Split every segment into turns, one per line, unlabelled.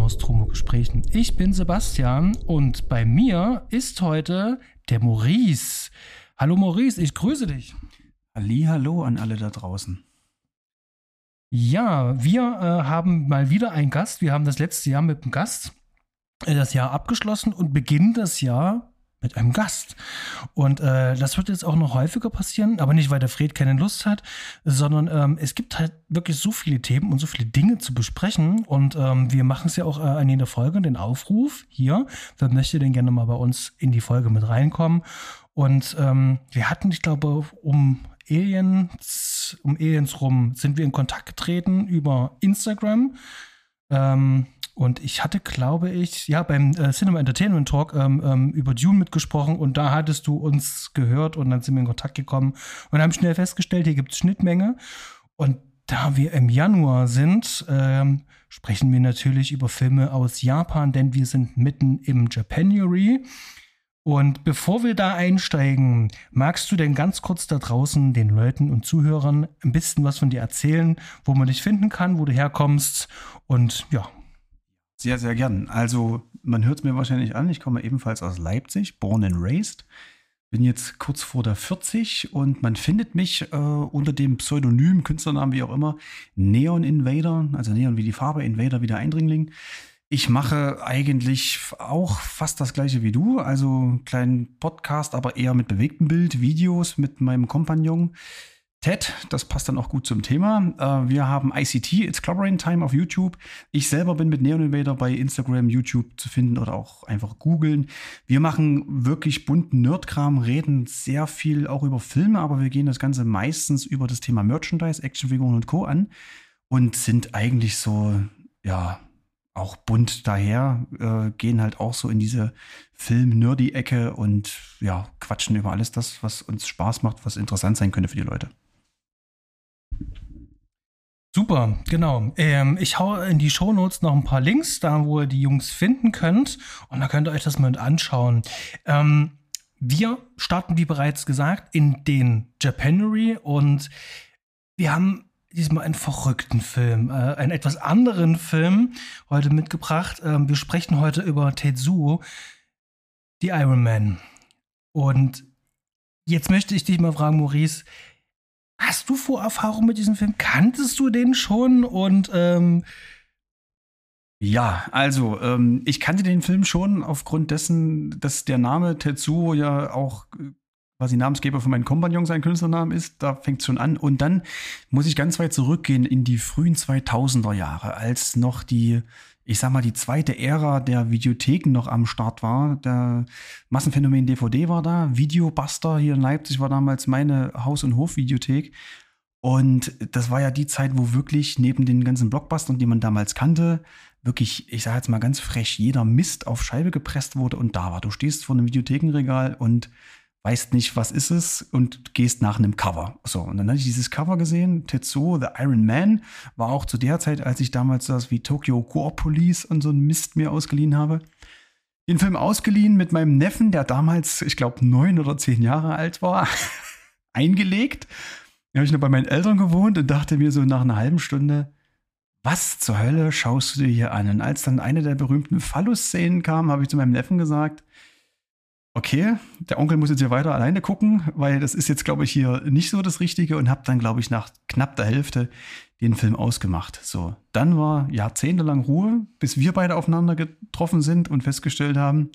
den Nostromo-Gesprächen. Ich bin Sebastian und bei mir ist heute der Maurice. Hallo Maurice, ich grüße dich.
Hallo an alle da draußen.
Ja, wir äh, haben mal wieder einen Gast. Wir haben das letzte Jahr mit einem Gast äh, das Jahr abgeschlossen und beginnen das Jahr mit einem Gast. Und äh, das wird jetzt auch noch häufiger passieren, aber nicht, weil der Fred keine Lust hat, sondern ähm, es gibt halt wirklich so viele Themen und so viele Dinge zu besprechen. Und ähm, wir machen es ja auch äh, in jeder Folge, den Aufruf hier. Wer möchte denn gerne mal bei uns in die Folge mit reinkommen? Und ähm, wir hatten, ich glaube, um Aliens, um Aliens rum sind wir in Kontakt getreten über Instagram. Ähm, und ich hatte, glaube ich, ja, beim äh, Cinema Entertainment Talk ähm, ähm, über Dune mitgesprochen und da hattest du uns gehört und dann sind wir in Kontakt gekommen und haben schnell festgestellt, hier gibt es Schnittmenge. Und da wir im Januar sind, ähm, sprechen wir natürlich über Filme aus Japan, denn wir sind mitten im Japanuary. Und bevor wir da einsteigen, magst du denn ganz kurz da draußen den Leuten und Zuhörern ein bisschen was von dir erzählen, wo man dich finden kann, wo du herkommst und ja.
Sehr, sehr gern. Also, man hört es mir wahrscheinlich an, ich komme ebenfalls aus Leipzig, born and raised. Bin jetzt kurz vor der 40 und man findet mich äh, unter dem Pseudonym, Künstlernamen wie auch immer, Neon Invader, also Neon wie die Farbe, Invader wie der Eindringling. Ich mache eigentlich auch fast das gleiche wie du, also einen kleinen Podcast, aber eher mit bewegtem Bild, Videos mit meinem Kompagnon Ted. Das passt dann auch gut zum Thema. Äh, wir haben ICT, It's Clobbering Time auf YouTube. Ich selber bin mit Neon Invader bei Instagram, YouTube zu finden oder auch einfach googeln. Wir machen wirklich bunten Nerdkram, reden sehr viel auch über Filme, aber wir gehen das Ganze meistens über das Thema Merchandise, Actionfiguren und Co. an und sind eigentlich so, ja, auch bunt daher, äh, gehen halt auch so in diese Film-Nerdy-Ecke und ja, quatschen über alles das, was uns Spaß macht, was interessant sein könnte für die Leute.
Super, genau. Ähm, ich hau in die Shownotes noch ein paar Links, da wo ihr die Jungs finden könnt. Und da könnt ihr euch das mal anschauen. Ähm, wir starten, wie bereits gesagt, in den Japanuary und wir haben diesmal einen verrückten Film, äh, einen etwas anderen Film heute mitgebracht. Ähm, wir sprechen heute über Tetsuo, die Iron Man. Und jetzt möchte ich dich mal fragen, Maurice, hast du Vorerfahrung mit diesem Film? Kanntest du den schon? Und ähm
ja, also ähm, ich kannte den Film schon aufgrund dessen, dass der Name Tetsuo ja auch äh, quasi Namensgeber von meinem Kompagnon sein Künstlernamen ist, da fängt es schon an. Und dann muss ich ganz weit zurückgehen in die frühen 2000er Jahre, als noch die, ich sag mal, die zweite Ära der Videotheken noch am Start war. Der Massenphänomen DVD war da, Videobuster hier in Leipzig war damals meine Haus- und Hofvideothek. Und das war ja die Zeit, wo wirklich neben den ganzen Blockbustern, die man damals kannte, wirklich, ich sage jetzt mal ganz frech, jeder Mist auf Scheibe gepresst wurde und da war. Du stehst vor einem Videothekenregal und weißt nicht, was ist es und gehst nach einem Cover. So, und dann hatte ich dieses Cover gesehen, Tetsuo, The Iron Man, war auch zu der Zeit, als ich damals das wie Tokyo Gore Police und so ein Mist mir ausgeliehen habe. Den Film ausgeliehen mit meinem Neffen, der damals, ich glaube, neun oder zehn Jahre alt war, eingelegt. Da habe ich noch bei meinen Eltern gewohnt und dachte mir so nach einer halben Stunde, was zur Hölle schaust du dir hier an? Und als dann eine der berühmten Phallus-Szenen kam, habe ich zu meinem Neffen gesagt, okay, der Onkel muss jetzt hier weiter alleine gucken, weil das ist jetzt, glaube ich, hier nicht so das Richtige und habe dann, glaube ich, nach knapp der Hälfte den Film ausgemacht. So, dann war jahrzehntelang Ruhe, bis wir beide aufeinander getroffen sind und festgestellt haben,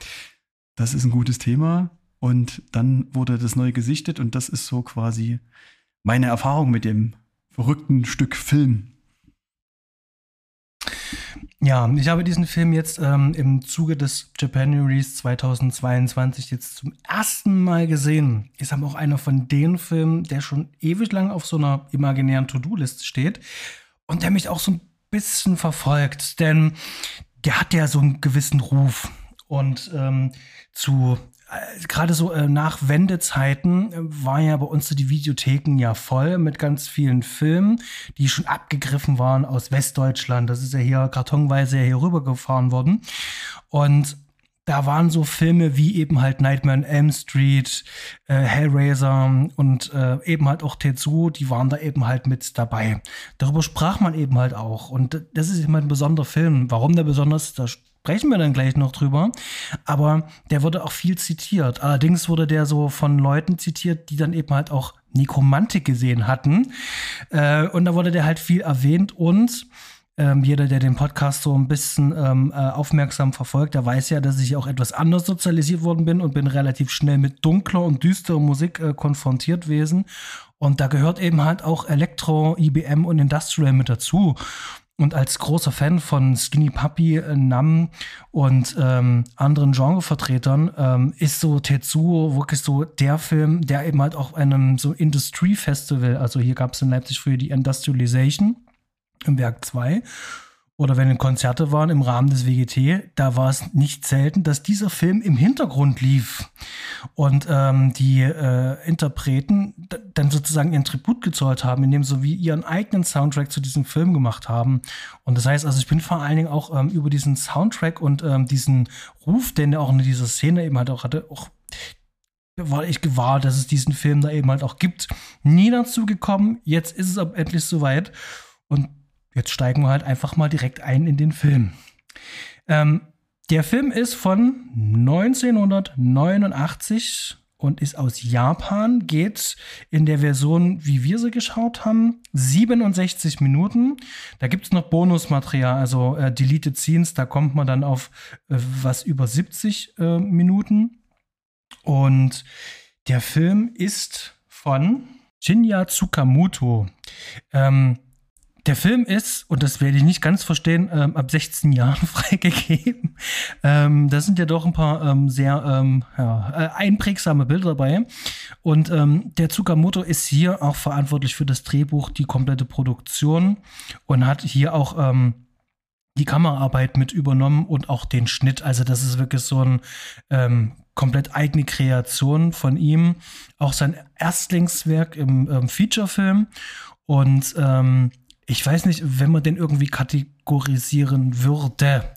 das ist ein gutes Thema. Und dann wurde das neu gesichtet und das ist so quasi meine Erfahrung mit dem verrückten Stück Film.
Ja, ich habe diesen Film jetzt ähm, im Zuge des Japanuaries 2022 jetzt zum ersten Mal gesehen. Ist aber auch einer von den Filmen, der schon ewig lang auf so einer imaginären To-Do-Liste steht und der mich auch so ein bisschen verfolgt, denn der hat ja so einen gewissen Ruf und ähm, zu gerade so äh, nach Wendezeiten äh, war ja bei uns so die Videotheken ja voll mit ganz vielen Filmen, die schon abgegriffen waren aus Westdeutschland. Das ist ja hier kartonweise hier rübergefahren worden. Und da waren so Filme wie eben halt Nightmare on Elm Street, äh, Hellraiser und äh, eben halt auch Tetsuo, die waren da eben halt mit dabei. Darüber sprach man eben halt auch. Und das ist immer ein besonderer Film. Warum der besonders ist, sprechen wir dann gleich noch drüber. Aber der wurde auch viel zitiert. Allerdings wurde der so von Leuten zitiert, die dann eben halt auch Nekromantik gesehen hatten. Äh, und da wurde der halt viel erwähnt und ähm, jeder, der den Podcast so ein bisschen ähm, äh, aufmerksam verfolgt, der weiß ja, dass ich auch etwas anders sozialisiert worden bin und bin relativ schnell mit dunkler und düsterer Musik äh, konfrontiert gewesen. Und da gehört eben halt auch Elektro, IBM und Industrial mit dazu. Und als großer Fan von Skinny Puppy, äh, Nam und ähm, anderen Genrevertretern ähm, ist so Tetsuo wirklich so der Film, der eben halt auch einem so Industry Festival, also hier gab es in Leipzig früher die Industrialization im Werk 2 oder wenn Konzerte waren im Rahmen des WGT, da war es nicht selten, dass dieser Film im Hintergrund lief und ähm, die äh, Interpreten dann sozusagen ihren Tribut gezollt haben, indem sie wie ihren eigenen Soundtrack zu diesem Film gemacht haben. Und das heißt, also ich bin vor allen Dingen auch ähm, über diesen Soundtrack und ähm, diesen Ruf, den er auch in dieser Szene eben halt auch hatte, auch war ich gewahr, dass es diesen Film da eben halt auch gibt. Nie dazu gekommen. Jetzt ist es aber endlich soweit. Und Jetzt steigen wir halt einfach mal direkt ein in den Film. Ähm, der Film ist von 1989 und ist aus Japan, geht in der Version, wie wir sie geschaut haben, 67 Minuten. Da gibt es noch Bonusmaterial, also äh, Deleted Scenes, da kommt man dann auf äh, was über 70 äh, Minuten. Und der Film ist von Shinya Tsukamoto. Ähm, der Film ist, und das werde ich nicht ganz verstehen, ähm, ab 16 Jahren freigegeben. Ähm, da sind ja doch ein paar ähm, sehr ähm, ja, äh, einprägsame Bilder dabei. Und ähm, der Tsukamoto ist hier auch verantwortlich für das Drehbuch, die komplette Produktion und hat hier auch ähm, die Kameraarbeit mit übernommen und auch den Schnitt. Also das ist wirklich so ein komplett eigene Kreation von ihm. Auch sein Erstlingswerk im Featurefilm. Und ähm, ich weiß nicht, wenn man den irgendwie kategorisieren würde.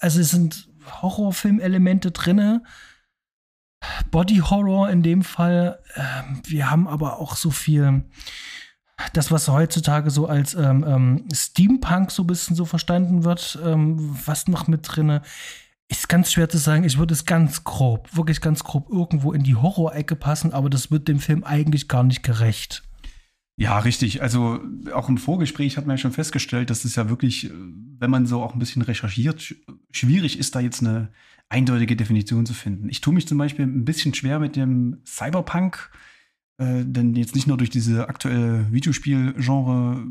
Also es sind Horrorfilmelemente drinne. Body Horror in dem Fall. Ähm, wir haben aber auch so viel, das, was heutzutage so als ähm, ähm, Steampunk so ein bisschen so verstanden wird, ähm, was noch mit drinne. Ist ganz schwer zu sagen. Ich würde es ganz grob, wirklich ganz grob irgendwo in die Horror-Ecke passen, aber das wird dem Film eigentlich gar nicht gerecht.
Ja, richtig. Also auch im Vorgespräch hat man ja schon festgestellt, dass es ja wirklich, äh, wenn man so auch ein bisschen recherchiert, schwierig ist, da jetzt eine eindeutige Definition zu finden. Ich tue mich zum Beispiel ein bisschen schwer mit dem Cyberpunk, äh, denn jetzt nicht nur durch diese aktuelle Videospielgenre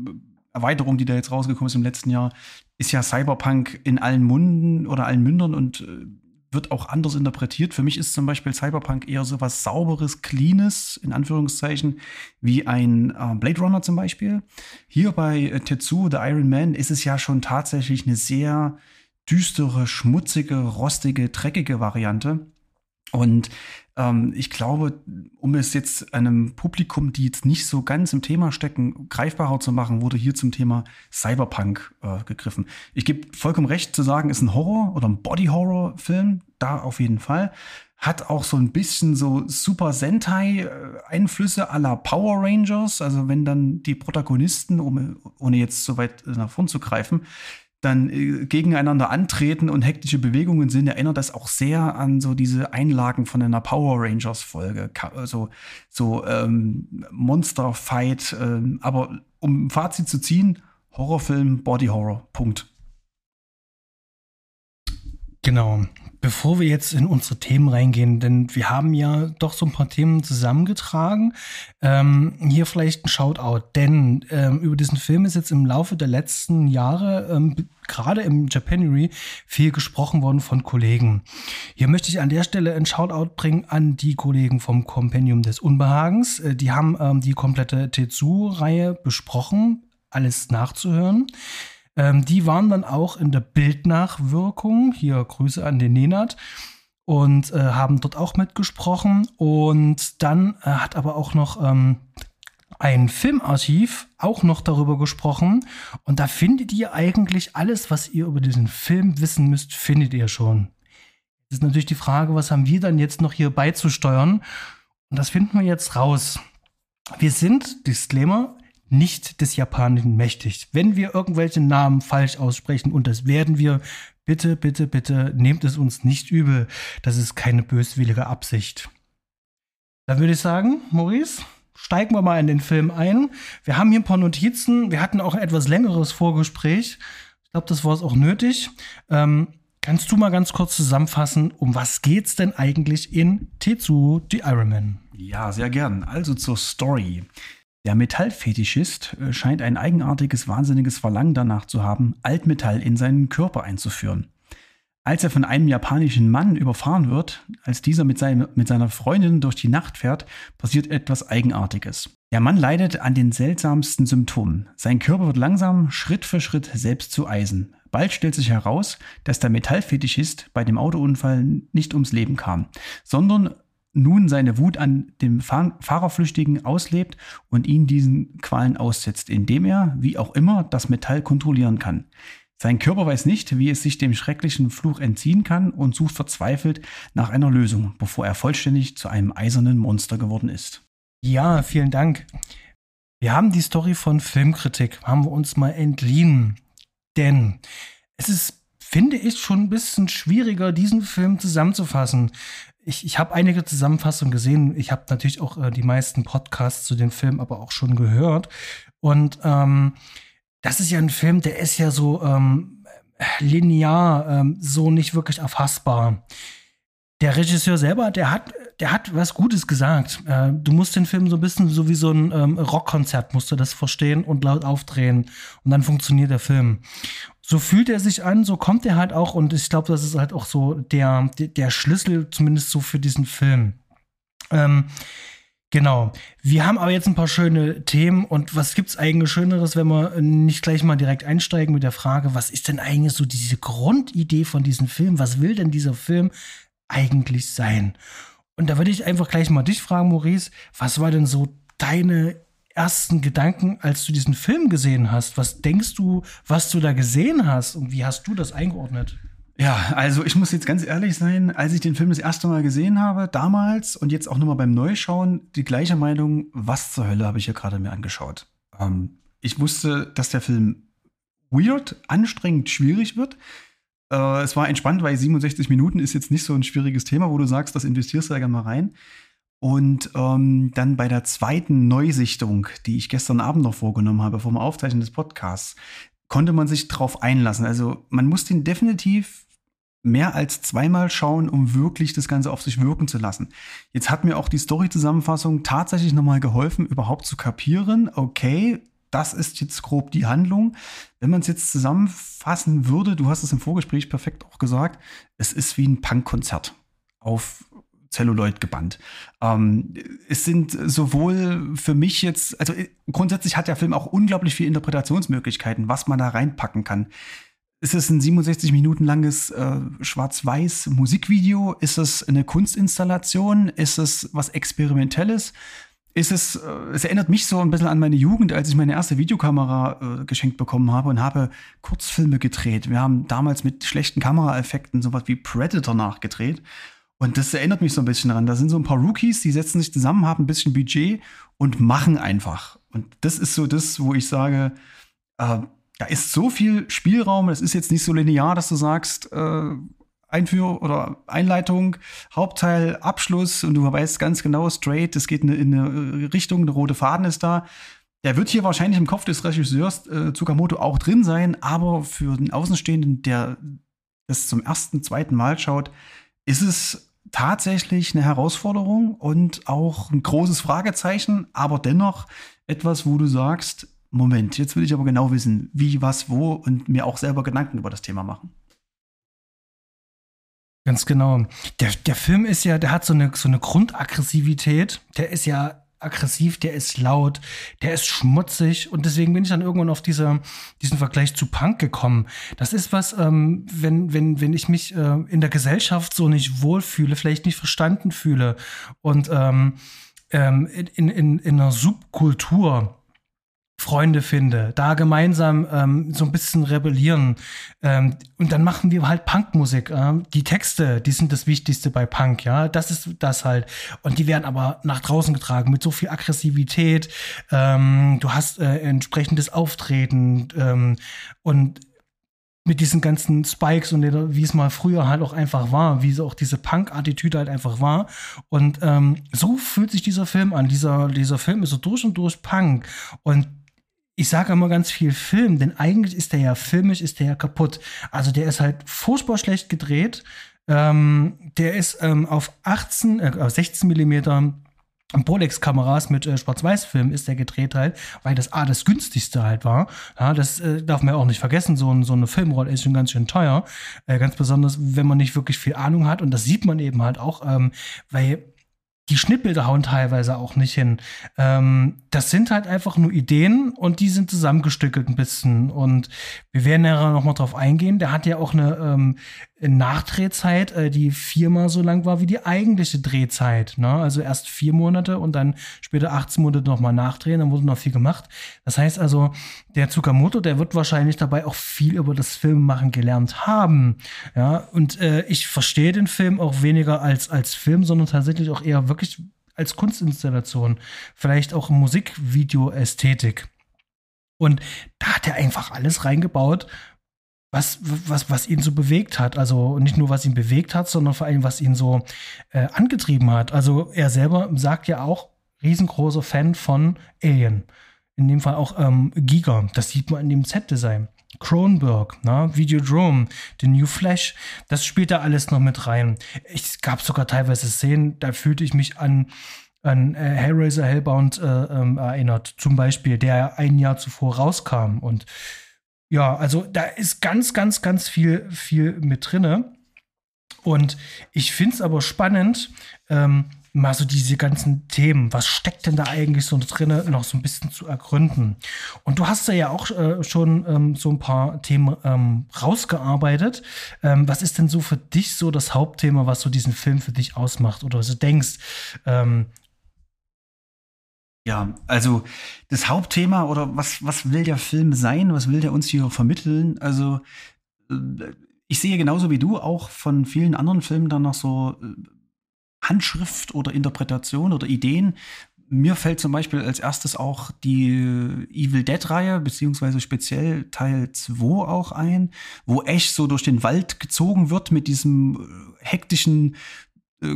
Erweiterung, die da jetzt rausgekommen ist im letzten Jahr, ist ja Cyberpunk in allen Munden oder allen Mündern und äh, wird auch anders interpretiert. Für mich ist zum Beispiel Cyberpunk eher so was Sauberes, Cleanes, in Anführungszeichen, wie ein äh, Blade Runner zum Beispiel. Hier bei äh, Tetsuo, The Iron Man, ist es ja schon tatsächlich eine sehr düstere, schmutzige, rostige, dreckige Variante. Und ähm, ich glaube, um es jetzt einem Publikum, die jetzt nicht so ganz im Thema stecken, greifbarer zu machen, wurde hier zum Thema Cyberpunk äh, gegriffen. Ich gebe vollkommen recht zu sagen, ist ein Horror oder ein Body-Horror-Film, da auf jeden Fall. Hat auch so ein bisschen so Super Sentai-Einflüsse la Power Rangers. Also wenn dann die Protagonisten, um, ohne jetzt so weit nach vorn zu greifen, dann äh, gegeneinander antreten und hektische Bewegungen sind, erinnert das auch sehr an so diese Einlagen von einer Power Rangers Folge, also so ähm, Monster Fight. Ähm, aber um ein Fazit zu ziehen, Horrorfilm, Body Horror, Punkt.
Genau. Bevor wir jetzt in unsere Themen reingehen, denn wir haben ja doch so ein paar Themen zusammengetragen, ähm, hier vielleicht ein Shoutout, denn ähm, über diesen Film ist jetzt im Laufe der letzten Jahre, ähm, gerade im Japanuary, viel gesprochen worden von Kollegen. Hier möchte ich an der Stelle ein Shoutout bringen an die Kollegen vom Kompendium des Unbehagens. Äh, die haben ähm, die komplette Tetsu-Reihe besprochen, alles nachzuhören. Ähm, die waren dann auch in der Bildnachwirkung. Hier Grüße an den Nenat. Und äh, haben dort auch mitgesprochen. Und dann äh, hat aber auch noch ähm, ein Filmarchiv auch noch darüber gesprochen. Und da findet ihr eigentlich alles, was ihr über diesen Film wissen müsst, findet ihr schon. Das ist natürlich die Frage, was haben wir dann jetzt noch hier beizusteuern? Und das finden wir jetzt raus. Wir sind, Disclaimer, nicht des Japanischen mächtig. Wenn wir irgendwelche Namen falsch aussprechen, und das werden wir, bitte, bitte, bitte, nehmt es uns nicht übel. Das ist keine böswillige Absicht. Dann würde ich sagen, Maurice, steigen wir mal in den Film ein. Wir haben hier ein paar Notizen. Wir hatten auch ein etwas längeres Vorgespräch. Ich glaube, das war es auch nötig. Ähm, kannst du mal ganz kurz zusammenfassen, um was geht's denn eigentlich in Tetsu, the Iron Man?
Ja, sehr gern. Also zur Story. Der Metallfetischist äh, scheint ein eigenartiges, wahnsinniges Verlangen danach zu haben, Altmetall in seinen Körper einzuführen. Als er von einem japanischen Mann überfahren wird, als dieser mit, seinem, mit seiner Freundin durch die Nacht fährt, passiert etwas Eigenartiges. Der Mann leidet an den seltsamsten Symptomen. Sein Körper wird langsam Schritt für Schritt selbst zu Eisen. Bald stellt sich heraus, dass der Metallfetischist bei dem Autounfall nicht ums Leben kam, sondern nun seine Wut an dem Fahrerflüchtigen auslebt und ihn diesen Qualen aussetzt, indem er, wie auch immer, das Metall kontrollieren kann. Sein Körper weiß nicht, wie es sich dem schrecklichen Fluch entziehen kann und sucht verzweifelt nach einer Lösung, bevor er vollständig zu einem eisernen Monster geworden ist.
Ja, vielen Dank. Wir haben die Story von Filmkritik, haben wir uns mal entliehen. Denn es ist, finde ich, schon ein bisschen schwieriger, diesen Film zusammenzufassen. Ich, ich habe einige Zusammenfassungen gesehen. Ich habe natürlich auch äh, die meisten Podcasts zu dem Film aber auch schon gehört. Und ähm, das ist ja ein Film, der ist ja so ähm, linear, ähm, so nicht wirklich erfassbar. Der Regisseur selber, der hat, der hat was Gutes gesagt. Äh, du musst den Film so ein bisschen so wie so ein ähm, Rockkonzert, musst du das verstehen und laut aufdrehen. Und dann funktioniert der Film. So fühlt er sich an, so kommt er halt auch. Und ich glaube, das ist halt auch so der, der Schlüssel, zumindest so für diesen Film. Ähm, Genau. Wir haben aber jetzt ein paar schöne Themen und was gibt's eigentlich Schöneres, wenn wir nicht gleich mal direkt einsteigen mit der Frage, was ist denn eigentlich so diese Grundidee von diesem Film? Was will denn dieser Film eigentlich sein? Und da würde ich einfach gleich mal dich fragen, Maurice, was war denn so deine ersten Gedanken, als du diesen Film gesehen hast? Was denkst du, was du da gesehen hast und wie hast du das eingeordnet?
Ja, also ich muss jetzt ganz ehrlich sein, als ich den Film das erste Mal gesehen habe, damals und jetzt auch nochmal beim Neuschauen, die gleiche Meinung, was zur Hölle habe ich hier gerade mir angeschaut. Ähm, ich wusste, dass der Film weird, anstrengend, schwierig wird. Äh, es war entspannt, weil 67 Minuten ist jetzt nicht so ein schwieriges Thema, wo du sagst, das investierst du da gerne mal rein. Und ähm, dann bei der zweiten Neusichtung, die ich gestern Abend noch vorgenommen habe, vor dem Aufzeichnen des Podcasts, konnte man sich drauf einlassen. Also man muss den definitiv mehr als zweimal schauen, um wirklich das Ganze auf sich wirken zu lassen. Jetzt hat mir auch die Story-Zusammenfassung tatsächlich nochmal geholfen, überhaupt zu kapieren, okay, das ist jetzt grob die Handlung. Wenn man es jetzt zusammenfassen würde, du hast es im Vorgespräch perfekt auch gesagt, es ist wie ein Punkkonzert auf Celluloid gebannt. Ähm, es sind sowohl für mich jetzt, also grundsätzlich hat der Film auch unglaublich viele Interpretationsmöglichkeiten, was man da reinpacken kann. Ist es ein 67 Minuten langes äh, schwarz-weiß Musikvideo? Ist es eine Kunstinstallation? Ist es was Experimentelles? Ist es, äh, es erinnert mich so ein bisschen an meine Jugend, als ich meine erste Videokamera äh, geschenkt bekommen habe und habe Kurzfilme gedreht. Wir haben damals mit schlechten Kameraeffekten sowas wie Predator nachgedreht. Und das erinnert mich so ein bisschen daran. Da sind so ein paar Rookies, die setzen sich zusammen, haben ein bisschen Budget und machen einfach. Und das ist so das, wo ich sage, äh, da ist so viel Spielraum. Es ist jetzt nicht so linear, dass du sagst, äh, Einführung oder Einleitung, Hauptteil, Abschluss und du weißt ganz genau straight, es geht in eine, in eine Richtung, der rote Faden ist da. Der wird hier wahrscheinlich im Kopf des Regisseurs äh, Tsukamoto auch drin sein, aber für den Außenstehenden, der das zum ersten, zweiten Mal schaut, ist es tatsächlich eine Herausforderung und auch ein großes Fragezeichen, aber dennoch etwas, wo du sagst, Moment, jetzt will ich aber genau wissen, wie, was, wo und mir auch selber Gedanken über das Thema machen.
Ganz genau. Der, der Film ist ja, der hat so eine, so eine Grundaggressivität. Der ist ja aggressiv, der ist laut, der ist schmutzig und deswegen bin ich dann irgendwann auf diese, diesen Vergleich zu Punk gekommen. Das ist was, ähm, wenn, wenn, wenn ich mich äh, in der Gesellschaft so nicht wohlfühle, vielleicht nicht verstanden fühle und ähm, ähm, in, in, in einer Subkultur Freunde finde, da gemeinsam ähm, so ein bisschen rebellieren. Ähm, und dann machen wir halt Punkmusik. Äh, die Texte, die sind das Wichtigste bei Punk, ja. Das ist das halt. Und die werden aber nach draußen getragen mit so viel Aggressivität. Ähm, du hast äh, entsprechendes Auftreten ähm, und mit diesen ganzen Spikes und wie es mal früher halt auch einfach war, wie so auch diese Punk-Attitüde halt einfach war. Und ähm, so fühlt sich dieser Film an. Dieser, dieser Film ist so durch und durch Punk. Und ich sage immer ganz viel Film, denn eigentlich ist der ja filmisch, ist der ja kaputt. Also der ist halt furchtbar schlecht gedreht. Ähm, der ist ähm, auf 18, äh, 16 Millimeter Bolex-Kameras mit äh, Schwarz-Weiß-Film ist der gedreht halt, weil das A, das günstigste halt war. Ja, das äh, darf man ja auch nicht vergessen. So, ein, so eine Filmrolle ist schon ganz schön teuer. Äh, ganz besonders, wenn man nicht wirklich viel Ahnung hat. Und das sieht man eben halt auch, ähm, weil die Schnittbilder hauen teilweise auch nicht hin. Ähm, das sind halt einfach nur Ideen und die sind zusammengestückelt ein bisschen. Und wir werden ja noch mal drauf eingehen. Der hat ja auch eine ähm, Nachdrehzeit, äh, die viermal so lang war wie die eigentliche Drehzeit. Ne? Also erst vier Monate und dann später 18 Monate nochmal nachdrehen, dann wurde noch viel gemacht. Das heißt also, der Tsukamoto, der wird wahrscheinlich dabei auch viel über das Filmmachen gelernt haben. Ja, und äh, ich verstehe den Film auch weniger als, als Film, sondern tatsächlich auch eher wirklich als Kunstinstallation. Vielleicht auch Musikvideo-Ästhetik. Und da hat er einfach alles reingebaut, was, was, was ihn so bewegt hat. Also nicht nur, was ihn bewegt hat, sondern vor allem, was ihn so äh, angetrieben hat. Also er selber sagt ja auch, riesengroßer Fan von Alien. In dem Fall auch ähm, Giga. Das sieht man in dem Set-Design. Cronenberg, ne? Videodrome, The New Flash, das spielt da alles noch mit rein. Es gab sogar teilweise Szenen, da fühlte ich mich an, an äh, Hellraiser Hellbound äh, ähm, erinnert. Zum Beispiel, der ein Jahr zuvor rauskam. Und ja, also da ist ganz, ganz, ganz viel, viel mit drinne. Und ich finde es aber spannend, ähm, mal so diese ganzen Themen, was steckt denn da eigentlich so drin, noch so ein bisschen zu ergründen. Und du hast ja auch äh, schon ähm, so ein paar Themen ähm, rausgearbeitet. Ähm, was ist denn so für dich so das Hauptthema, was so diesen Film für dich ausmacht oder du denkst?
Ja, also das Hauptthema oder was, was will der Film sein? Was will der uns hier vermitteln? Also äh, ich sehe genauso wie du auch von vielen anderen Filmen dann noch so äh, Handschrift oder Interpretation oder Ideen. Mir fällt zum Beispiel als erstes auch die Evil Dead-Reihe, beziehungsweise speziell Teil 2 auch ein, wo Ash so durch den Wald gezogen wird mit diesem äh, hektischen äh,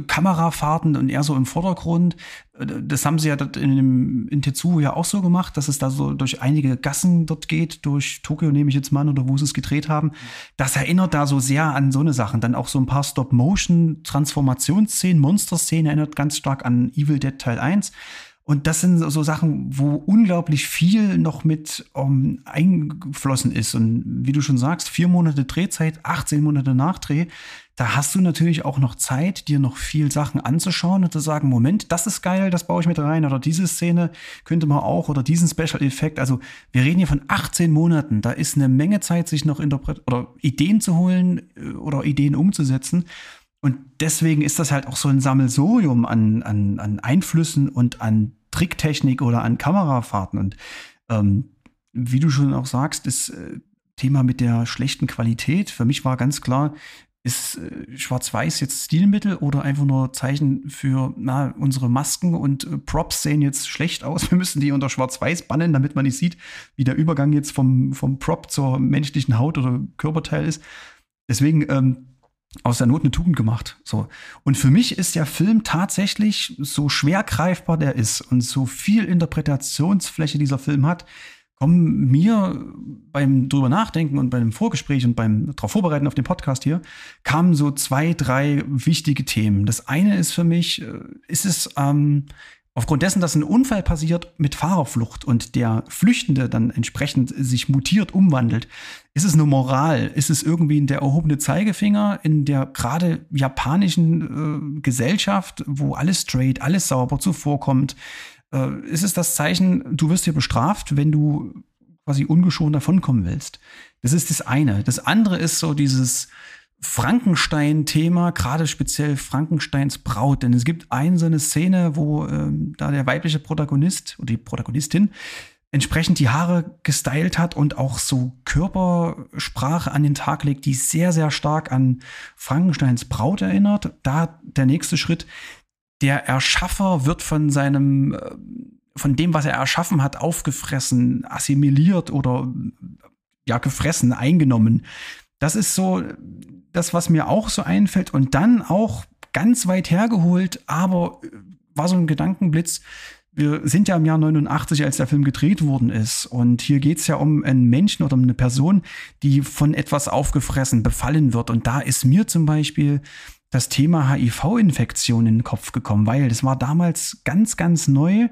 Kamerafahrten und eher so im Vordergrund. Äh, das haben sie ja in, dem, in Tetsuo ja auch so gemacht, dass es da so durch einige Gassen dort geht, durch Tokio nehme ich jetzt mal an, oder wo sie es gedreht haben. Das erinnert da so sehr an so eine Sachen. Dann auch so ein paar Stop-Motion-Transformationsszenen, Monster-Szenen erinnert ganz stark an Evil Dead Teil 1. Und das sind so Sachen, wo unglaublich viel noch mit um, ähm, eingeflossen ist. Und wie du schon sagst, vier Monate Drehzeit, 18 Monate Nachdreh. Da hast du natürlich auch noch Zeit, dir noch viel Sachen anzuschauen und zu sagen, Moment, das ist geil, das baue ich mit rein. Oder diese Szene könnte man auch oder diesen Special Effekt. Also wir reden hier von 18 Monaten. Da ist eine Menge Zeit, sich noch Interpret oder Ideen zu holen äh, oder Ideen umzusetzen. Und deswegen ist das halt auch so ein Sammelsurium an, an, an Einflüssen und an Tricktechnik oder an Kamerafahrten. Und ähm, wie du schon auch sagst, das äh, Thema mit der schlechten Qualität. Für mich war ganz klar, ist äh, Schwarz-Weiß jetzt Stilmittel oder einfach nur Zeichen für na, unsere Masken und äh, Props sehen jetzt schlecht aus. Wir müssen die unter Schwarz-Weiß bannen, damit man nicht sieht, wie der Übergang jetzt vom, vom Prop zur menschlichen Haut oder Körperteil ist. Deswegen ähm, aus der Not eine Tugend gemacht. So. Und für mich ist der Film tatsächlich so schwer greifbar der ist und so viel Interpretationsfläche dieser Film hat, kommen mir beim drüber nachdenken und beim Vorgespräch und beim darauf vorbereiten auf den Podcast hier, kamen so zwei, drei wichtige Themen. Das eine ist für mich, äh, ist es ähm, Aufgrund dessen, dass ein Unfall passiert mit Fahrerflucht und der Flüchtende dann entsprechend sich mutiert, umwandelt, ist es eine Moral? Ist es irgendwie der erhobene Zeigefinger in der gerade japanischen äh, Gesellschaft, wo alles straight, alles sauber zuvorkommt? Äh, ist es das Zeichen, du wirst hier bestraft, wenn du quasi ungeschoren davonkommen willst? Das ist das eine. Das andere ist so dieses Frankenstein-Thema, gerade speziell Frankensteins Braut. Denn es gibt eine so eine Szene, wo ähm, da der weibliche Protagonist oder die Protagonistin entsprechend die Haare gestylt hat und auch so Körpersprache an den Tag legt, die sehr, sehr stark an Frankensteins Braut erinnert. Da der nächste Schritt. Der Erschaffer wird von seinem, äh, von dem, was er erschaffen hat, aufgefressen, assimiliert oder ja, gefressen, eingenommen. Das ist so das, was mir auch so einfällt. Und dann auch ganz weit hergeholt, aber war so ein Gedankenblitz. Wir sind ja im Jahr 89, als der Film gedreht worden ist. Und hier geht es ja um einen Menschen oder um eine Person, die von etwas aufgefressen, befallen wird. Und da ist mir zum Beispiel das Thema HIV-Infektion in den Kopf gekommen, weil das war damals ganz, ganz neu,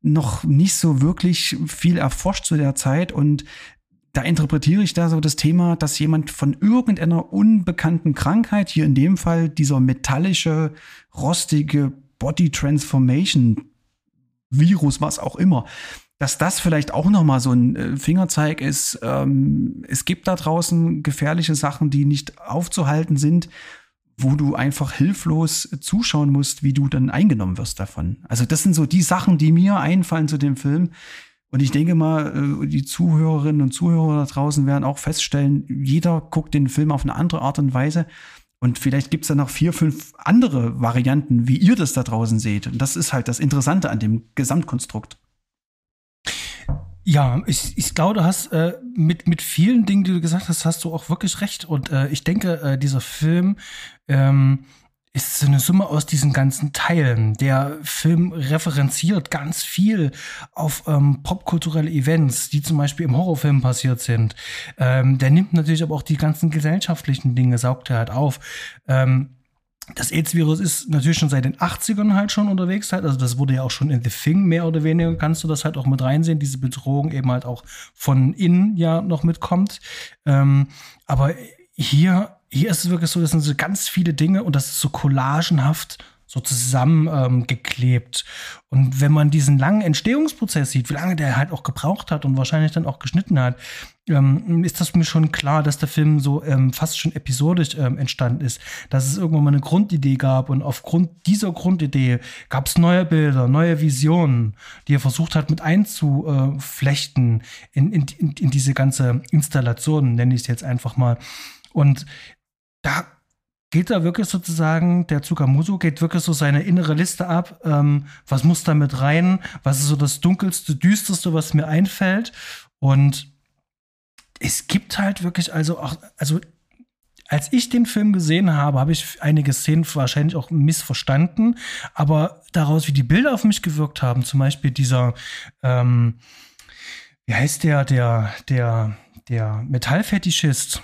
noch nicht so wirklich viel erforscht zu der Zeit. Und da interpretiere ich da so das Thema, dass jemand von irgendeiner unbekannten Krankheit, hier in dem Fall dieser metallische, rostige Body Transformation Virus, was auch immer, dass das vielleicht auch noch mal so ein äh, Fingerzeig ist. Ähm, es gibt da draußen gefährliche Sachen, die nicht aufzuhalten sind, wo du einfach hilflos zuschauen musst, wie du dann eingenommen wirst davon. Also das sind so die Sachen, die mir einfallen zu dem Film, und ich denke mal, äh, die Zuhörerinnen und Zuhörer da draußen werden auch feststellen, jeder guckt den Film auf eine andere Art und Weise. Und vielleicht gibt es da noch vier, fünf andere Varianten, wie ihr das da draußen seht. Und das ist halt das Interessante an dem Gesamtkonstrukt.
Ja, ich, ich glaube, du hast äh, mit, mit vielen Dingen, die du gesagt hast, hast du auch wirklich recht. Und äh, ich denke, äh, dieser Film ähm, ist eine Summe aus diesen ganzen Teilen. Der Film referenziert ganz viel auf ähm, popkulturelle Events, die zum Beispiel im Horrorfilm passiert sind. Ähm, der nimmt natürlich aber auch die ganzen gesellschaftlichen Dinge, saugt er halt auf. Ähm, das AIDS-Virus ist natürlich schon seit den 80ern halt schon unterwegs halt. Also das wurde ja auch schon in The Thing mehr oder weniger, kannst du das halt auch mit reinsehen, diese Bedrohung eben halt auch von innen ja noch mitkommt. Ähm, aber hier hier ist es wirklich so, das sind so ganz viele Dinge und das ist so collagenhaft so zusammengeklebt. Ähm, und wenn man diesen langen Entstehungsprozess sieht, wie lange der halt auch gebraucht hat und wahrscheinlich dann auch geschnitten hat, ähm, ist das mir schon klar, dass der Film so ähm, fast schon episodisch ähm, entstanden ist. Dass es irgendwann mal eine Grundidee gab und aufgrund dieser Grundidee gab es neue Bilder, neue Visionen, die er versucht hat mit einzuflechten in, in, in, in diese ganze Installation, nenne ich es jetzt einfach mal. Und da geht da wirklich sozusagen, der Tsukamuso geht wirklich so seine innere Liste ab. Ähm, was muss da mit rein? Was ist so das dunkelste, düsterste, was mir einfällt? Und es gibt halt wirklich, also auch, also als ich den Film gesehen habe, habe ich einige Szenen wahrscheinlich auch missverstanden, aber daraus, wie die Bilder auf mich gewirkt haben, zum Beispiel dieser, ähm, wie heißt der, der, der, der Metallfetischist,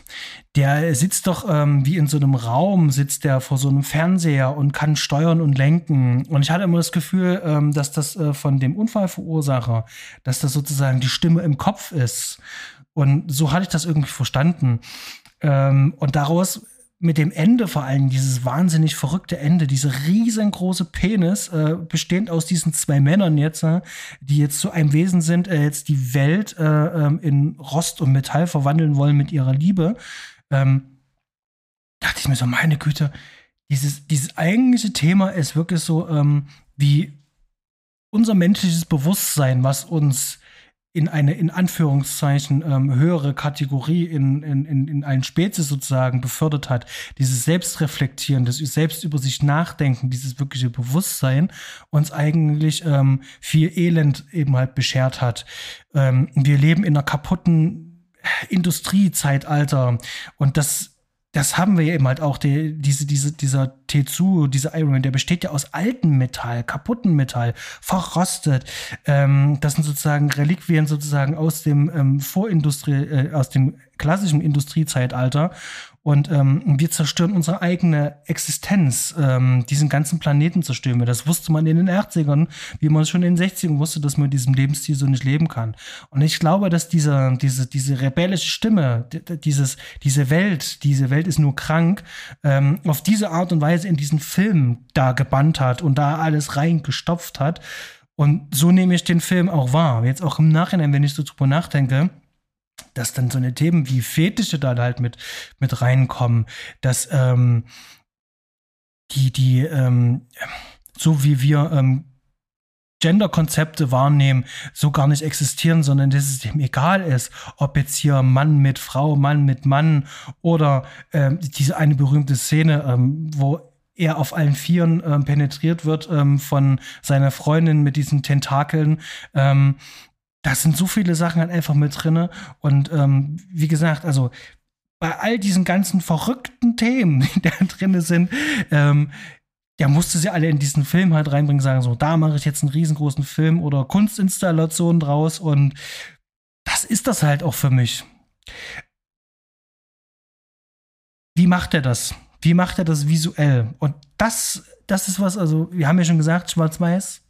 der sitzt doch ähm, wie in so einem Raum, sitzt der vor so einem Fernseher und kann steuern und lenken. Und ich hatte immer das Gefühl, ähm, dass das äh, von dem Unfallverursacher, dass das sozusagen die Stimme im Kopf ist. Und so hatte ich das irgendwie verstanden. Ähm, und daraus mit dem Ende vor allem, dieses wahnsinnig verrückte Ende, diese riesengroße Penis, äh, bestehend aus diesen zwei Männern jetzt, äh, die jetzt zu einem Wesen sind, äh, jetzt die Welt äh, ähm, in Rost und Metall verwandeln wollen mit ihrer Liebe, ähm, dachte ich mir so, meine Güte, dieses, dieses eigentliche Thema ist wirklich so ähm, wie unser menschliches Bewusstsein, was uns in eine in Anführungszeichen ähm, höhere Kategorie in, in, in, in einen Spezies sozusagen befördert hat, dieses Selbstreflektieren, das selbst über sich nachdenken, dieses wirkliche Bewusstsein uns eigentlich ähm, viel Elend eben halt beschert hat. Ähm, wir leben in einer kaputten Industriezeitalter und das das haben wir ja eben halt auch, die, diese, diese, dieser Tetsu, dieser Iron Man, der besteht ja aus altem Metall, kaputten Metall, verrostet. Ähm, das sind sozusagen Reliquien sozusagen aus dem ähm, Vorindustrie, äh, aus dem klassischen Industriezeitalter. Und ähm, wir zerstören unsere eigene Existenz, ähm, diesen ganzen Planeten zerstören wir. Das wusste man in den 80ern, wie man schon in den 60ern wusste, dass man diesem Lebensstil so nicht leben kann. Und ich glaube, dass diese, diese, diese rebellische Stimme, dieses, diese Welt, diese Welt ist nur krank, ähm, auf diese Art und Weise in diesen Film da gebannt hat und da alles reingestopft hat. Und so nehme ich den Film auch wahr. Jetzt auch im Nachhinein, wenn ich so drüber nachdenke, dass dann so eine Themen wie Fetische da halt mit, mit reinkommen, dass ähm, die, die, ähm, so wie wir ähm, Gender-Konzepte wahrnehmen, so gar nicht existieren, sondern dass es dem egal ist, ob jetzt hier Mann mit Frau, Mann mit Mann oder ähm, diese eine berühmte Szene, ähm, wo er auf allen Vieren ähm, penetriert wird ähm, von seiner Freundin mit diesen Tentakeln. Ähm, da sind so viele Sachen halt einfach mit drinne und ähm, wie gesagt, also bei all diesen ganzen verrückten Themen, die da drinne sind, ähm, der musste sie alle in diesen Film halt reinbringen, sagen so, da mache ich jetzt einen riesengroßen Film oder Kunstinstallation draus und das ist das halt auch für mich. Wie macht er das? Wie macht er das visuell? Und das, das ist was, also wir haben ja schon gesagt, schwarz-weiß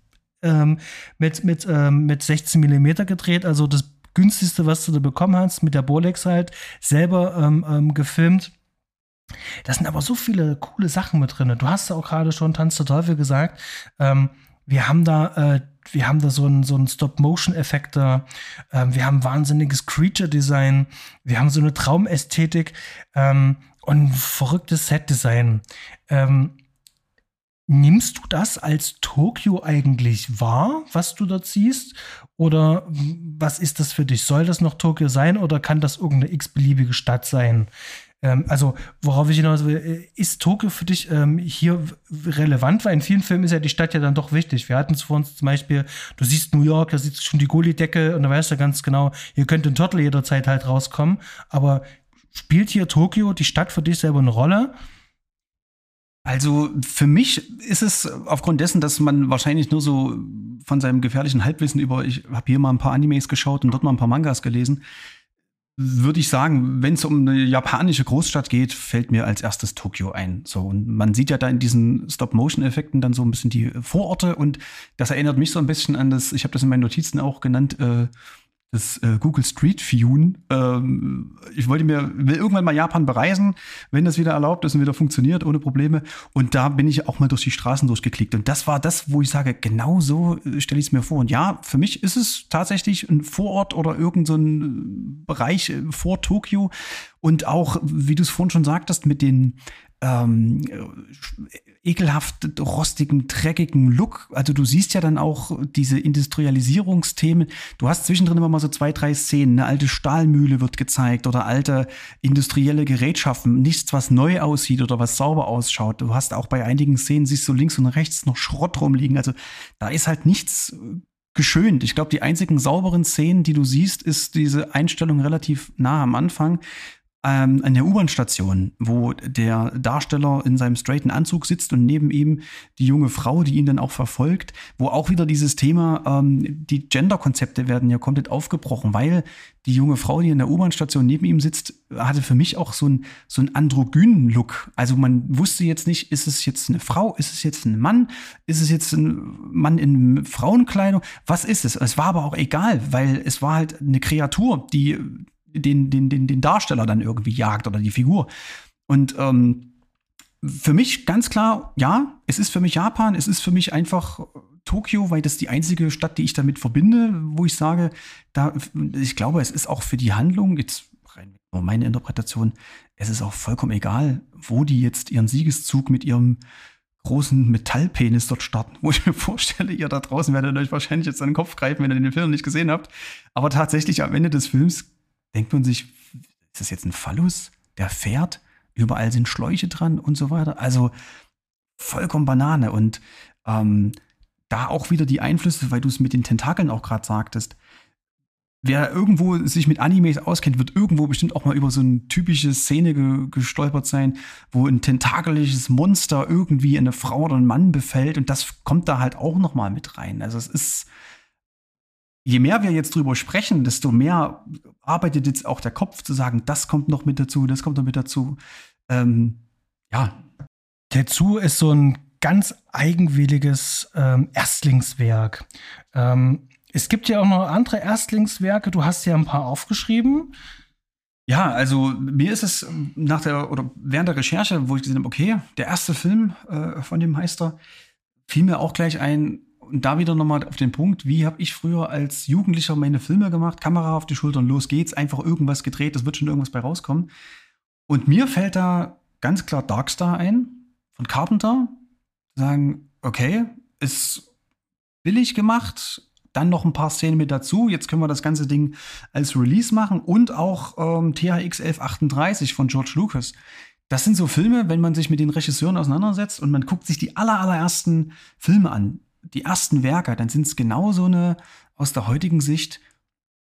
ähm, mit, mit, ähm, mit 16 Millimeter gedreht, also das günstigste, was du da bekommen hast, mit der Bolex halt, selber ähm, ähm gefilmt. Da sind aber so viele coole Sachen mit drin. Du hast ja auch gerade schon Tanz der Teufel gesagt. Ähm, wir haben da, äh, wir haben da so einen so Stop-Motion-Effekt da. Ähm, wir haben wahnsinniges Creature-Design. Wir haben so eine Traumästhetik ähm, und ein verrücktes Set-Design. Ähm, nimmst du das als Tokio eigentlich wahr, was du dort siehst? Oder was ist das für dich? Soll das noch Tokio sein oder kann das irgendeine x-beliebige Stadt sein? Ähm, also, worauf ich hinaus will, äh, ist Tokio für dich ähm, hier relevant? Weil in vielen Filmen ist ja die Stadt ja dann doch wichtig. Wir hatten es vor uns zum Beispiel, du siehst New York, da siehst du schon die Gully-Decke und da weißt du ganz genau, hier könnte ein Turtle jederzeit halt rauskommen. Aber spielt hier Tokio, die Stadt für dich selber eine Rolle?
Also für mich ist es aufgrund dessen, dass man wahrscheinlich nur so von seinem gefährlichen Halbwissen über, ich habe hier mal ein paar Animes geschaut und dort mal ein paar Mangas gelesen, würde ich sagen, wenn es um eine japanische Großstadt geht, fällt mir als erstes Tokio ein. So und man sieht ja da in diesen Stop-Motion-Effekten dann so ein bisschen die Vororte und das erinnert mich so ein bisschen an das. Ich habe das in meinen Notizen auch genannt. Äh, das äh, Google Street View. Ähm, ich wollte mir, will irgendwann mal Japan bereisen, wenn das wieder erlaubt ist und wieder funktioniert, ohne Probleme. Und da bin ich auch mal durch die Straßen durchgeklickt. Und das war das, wo ich sage, genau so äh, stelle ich es mir vor. Und ja, für mich ist es tatsächlich ein Vorort oder irgendein so äh, Bereich äh, vor Tokio. Und auch, wie du es vorhin schon sagtest, mit den ähm, ekelhaft rostigen, dreckigen Look. Also du siehst ja dann auch diese Industrialisierungsthemen. Du hast zwischendrin immer mal so zwei, drei Szenen. Eine alte Stahlmühle wird gezeigt oder alte industrielle Gerätschaften. Nichts, was neu aussieht oder was sauber ausschaut. Du hast auch bei einigen Szenen, siehst du links und rechts noch Schrott rumliegen. Also da ist halt nichts geschönt. Ich glaube, die einzigen sauberen Szenen, die du siehst, ist diese Einstellung relativ nah am Anfang, ähm, an der U-Bahn-Station, wo der Darsteller in seinem straighten Anzug sitzt und neben ihm die junge Frau, die ihn dann auch verfolgt, wo auch wieder dieses Thema, ähm, die Gender-Konzepte werden ja komplett aufgebrochen, weil die junge Frau, die in der U-Bahn-Station neben ihm sitzt, hatte für mich auch so einen so einen androgynen Look. Also man wusste jetzt nicht, ist es jetzt eine Frau, ist es jetzt ein Mann, ist es jetzt ein Mann in Frauenkleidung, was ist es? Es war aber auch egal, weil es war halt eine Kreatur, die den, den, den, den Darsteller dann irgendwie jagt oder die Figur. Und ähm, für mich ganz klar, ja, es ist für mich Japan, es ist für mich einfach Tokio, weil das die einzige Stadt, die ich damit verbinde, wo ich sage, da, ich glaube, es ist auch für die Handlung, jetzt rein meine Interpretation, es ist auch vollkommen egal, wo die jetzt ihren Siegeszug mit ihrem großen Metallpenis dort starten, wo ich mir vorstelle, ihr da draußen werdet euch wahrscheinlich jetzt an den Kopf greifen, wenn ihr den Film nicht gesehen habt. Aber tatsächlich am Ende des Films denkt man sich, ist das jetzt ein Phallus, der fährt? Überall sind Schläuche dran und so weiter. Also vollkommen Banane. Und ähm, da auch wieder die Einflüsse, weil du es mit den Tentakeln auch gerade sagtest. Wer irgendwo sich mit Animes auskennt, wird irgendwo bestimmt auch mal über so eine typische Szene ge gestolpert sein, wo ein tentakeliges Monster irgendwie eine Frau oder einen Mann befällt und das kommt da halt auch noch mal mit rein. Also es ist je mehr wir jetzt drüber sprechen, desto mehr arbeitet jetzt auch der Kopf zu sagen, das kommt noch mit dazu, das kommt noch mit dazu. Ähm, ja.
Tetsu ist so ein ganz eigenwilliges ähm, Erstlingswerk. Ähm, es gibt ja auch noch andere Erstlingswerke. Du hast ja ein paar aufgeschrieben.
Ja, also mir ist es nach der oder während der Recherche, wo ich gesehen habe, okay, der erste Film äh, von dem Meister, fiel mir auch gleich ein, und da wieder nochmal auf den Punkt, wie habe ich früher als Jugendlicher meine Filme gemacht? Kamera auf die Schultern, los geht's, einfach irgendwas gedreht, es wird schon irgendwas bei rauskommen. Und mir fällt da ganz klar Darkstar ein von Carpenter. Sagen, okay, ist billig gemacht, dann noch ein paar Szenen mit dazu. Jetzt können wir das ganze Ding als Release machen und auch ähm, THX 1138 von George Lucas. Das sind so Filme, wenn man sich mit den Regisseuren auseinandersetzt und man guckt sich die aller, allerersten Filme an, die ersten Werke, dann sind es genau so eine aus der heutigen Sicht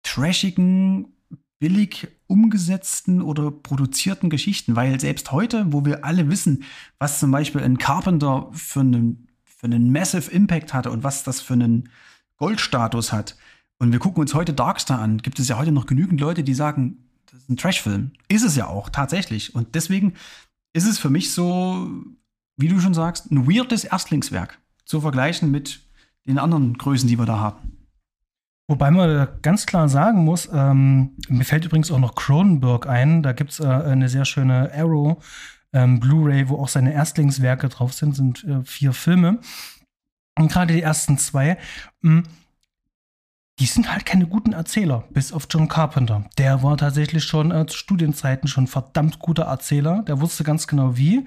trashigen, billig umgesetzten oder produzierten Geschichten, weil selbst heute, wo wir alle wissen, was zum Beispiel ein Carpenter für einen, für einen Massive Impact hatte und was das für einen Goldstatus hat, und wir gucken uns heute Darkstar an, gibt es ja heute noch genügend Leute, die sagen, das ist ein Trashfilm. Ist es ja auch, tatsächlich. Und deswegen ist es für mich so, wie du schon sagst, ein weirdes Erstlingswerk zu vergleichen mit den anderen Größen, die wir da haben.
Wobei man ganz klar sagen muss, ähm, mir fällt übrigens auch noch Cronenberg ein. Da gibt es äh, eine sehr schöne Arrow ähm, Blu-ray, wo auch seine Erstlingswerke drauf sind, sind äh, vier Filme. Und gerade die ersten zwei. Mh, hm, die sind halt keine guten Erzähler, bis auf John Carpenter. Der war tatsächlich schon äh, zu Studienzeiten schon verdammt guter Erzähler. Der wusste ganz genau wie.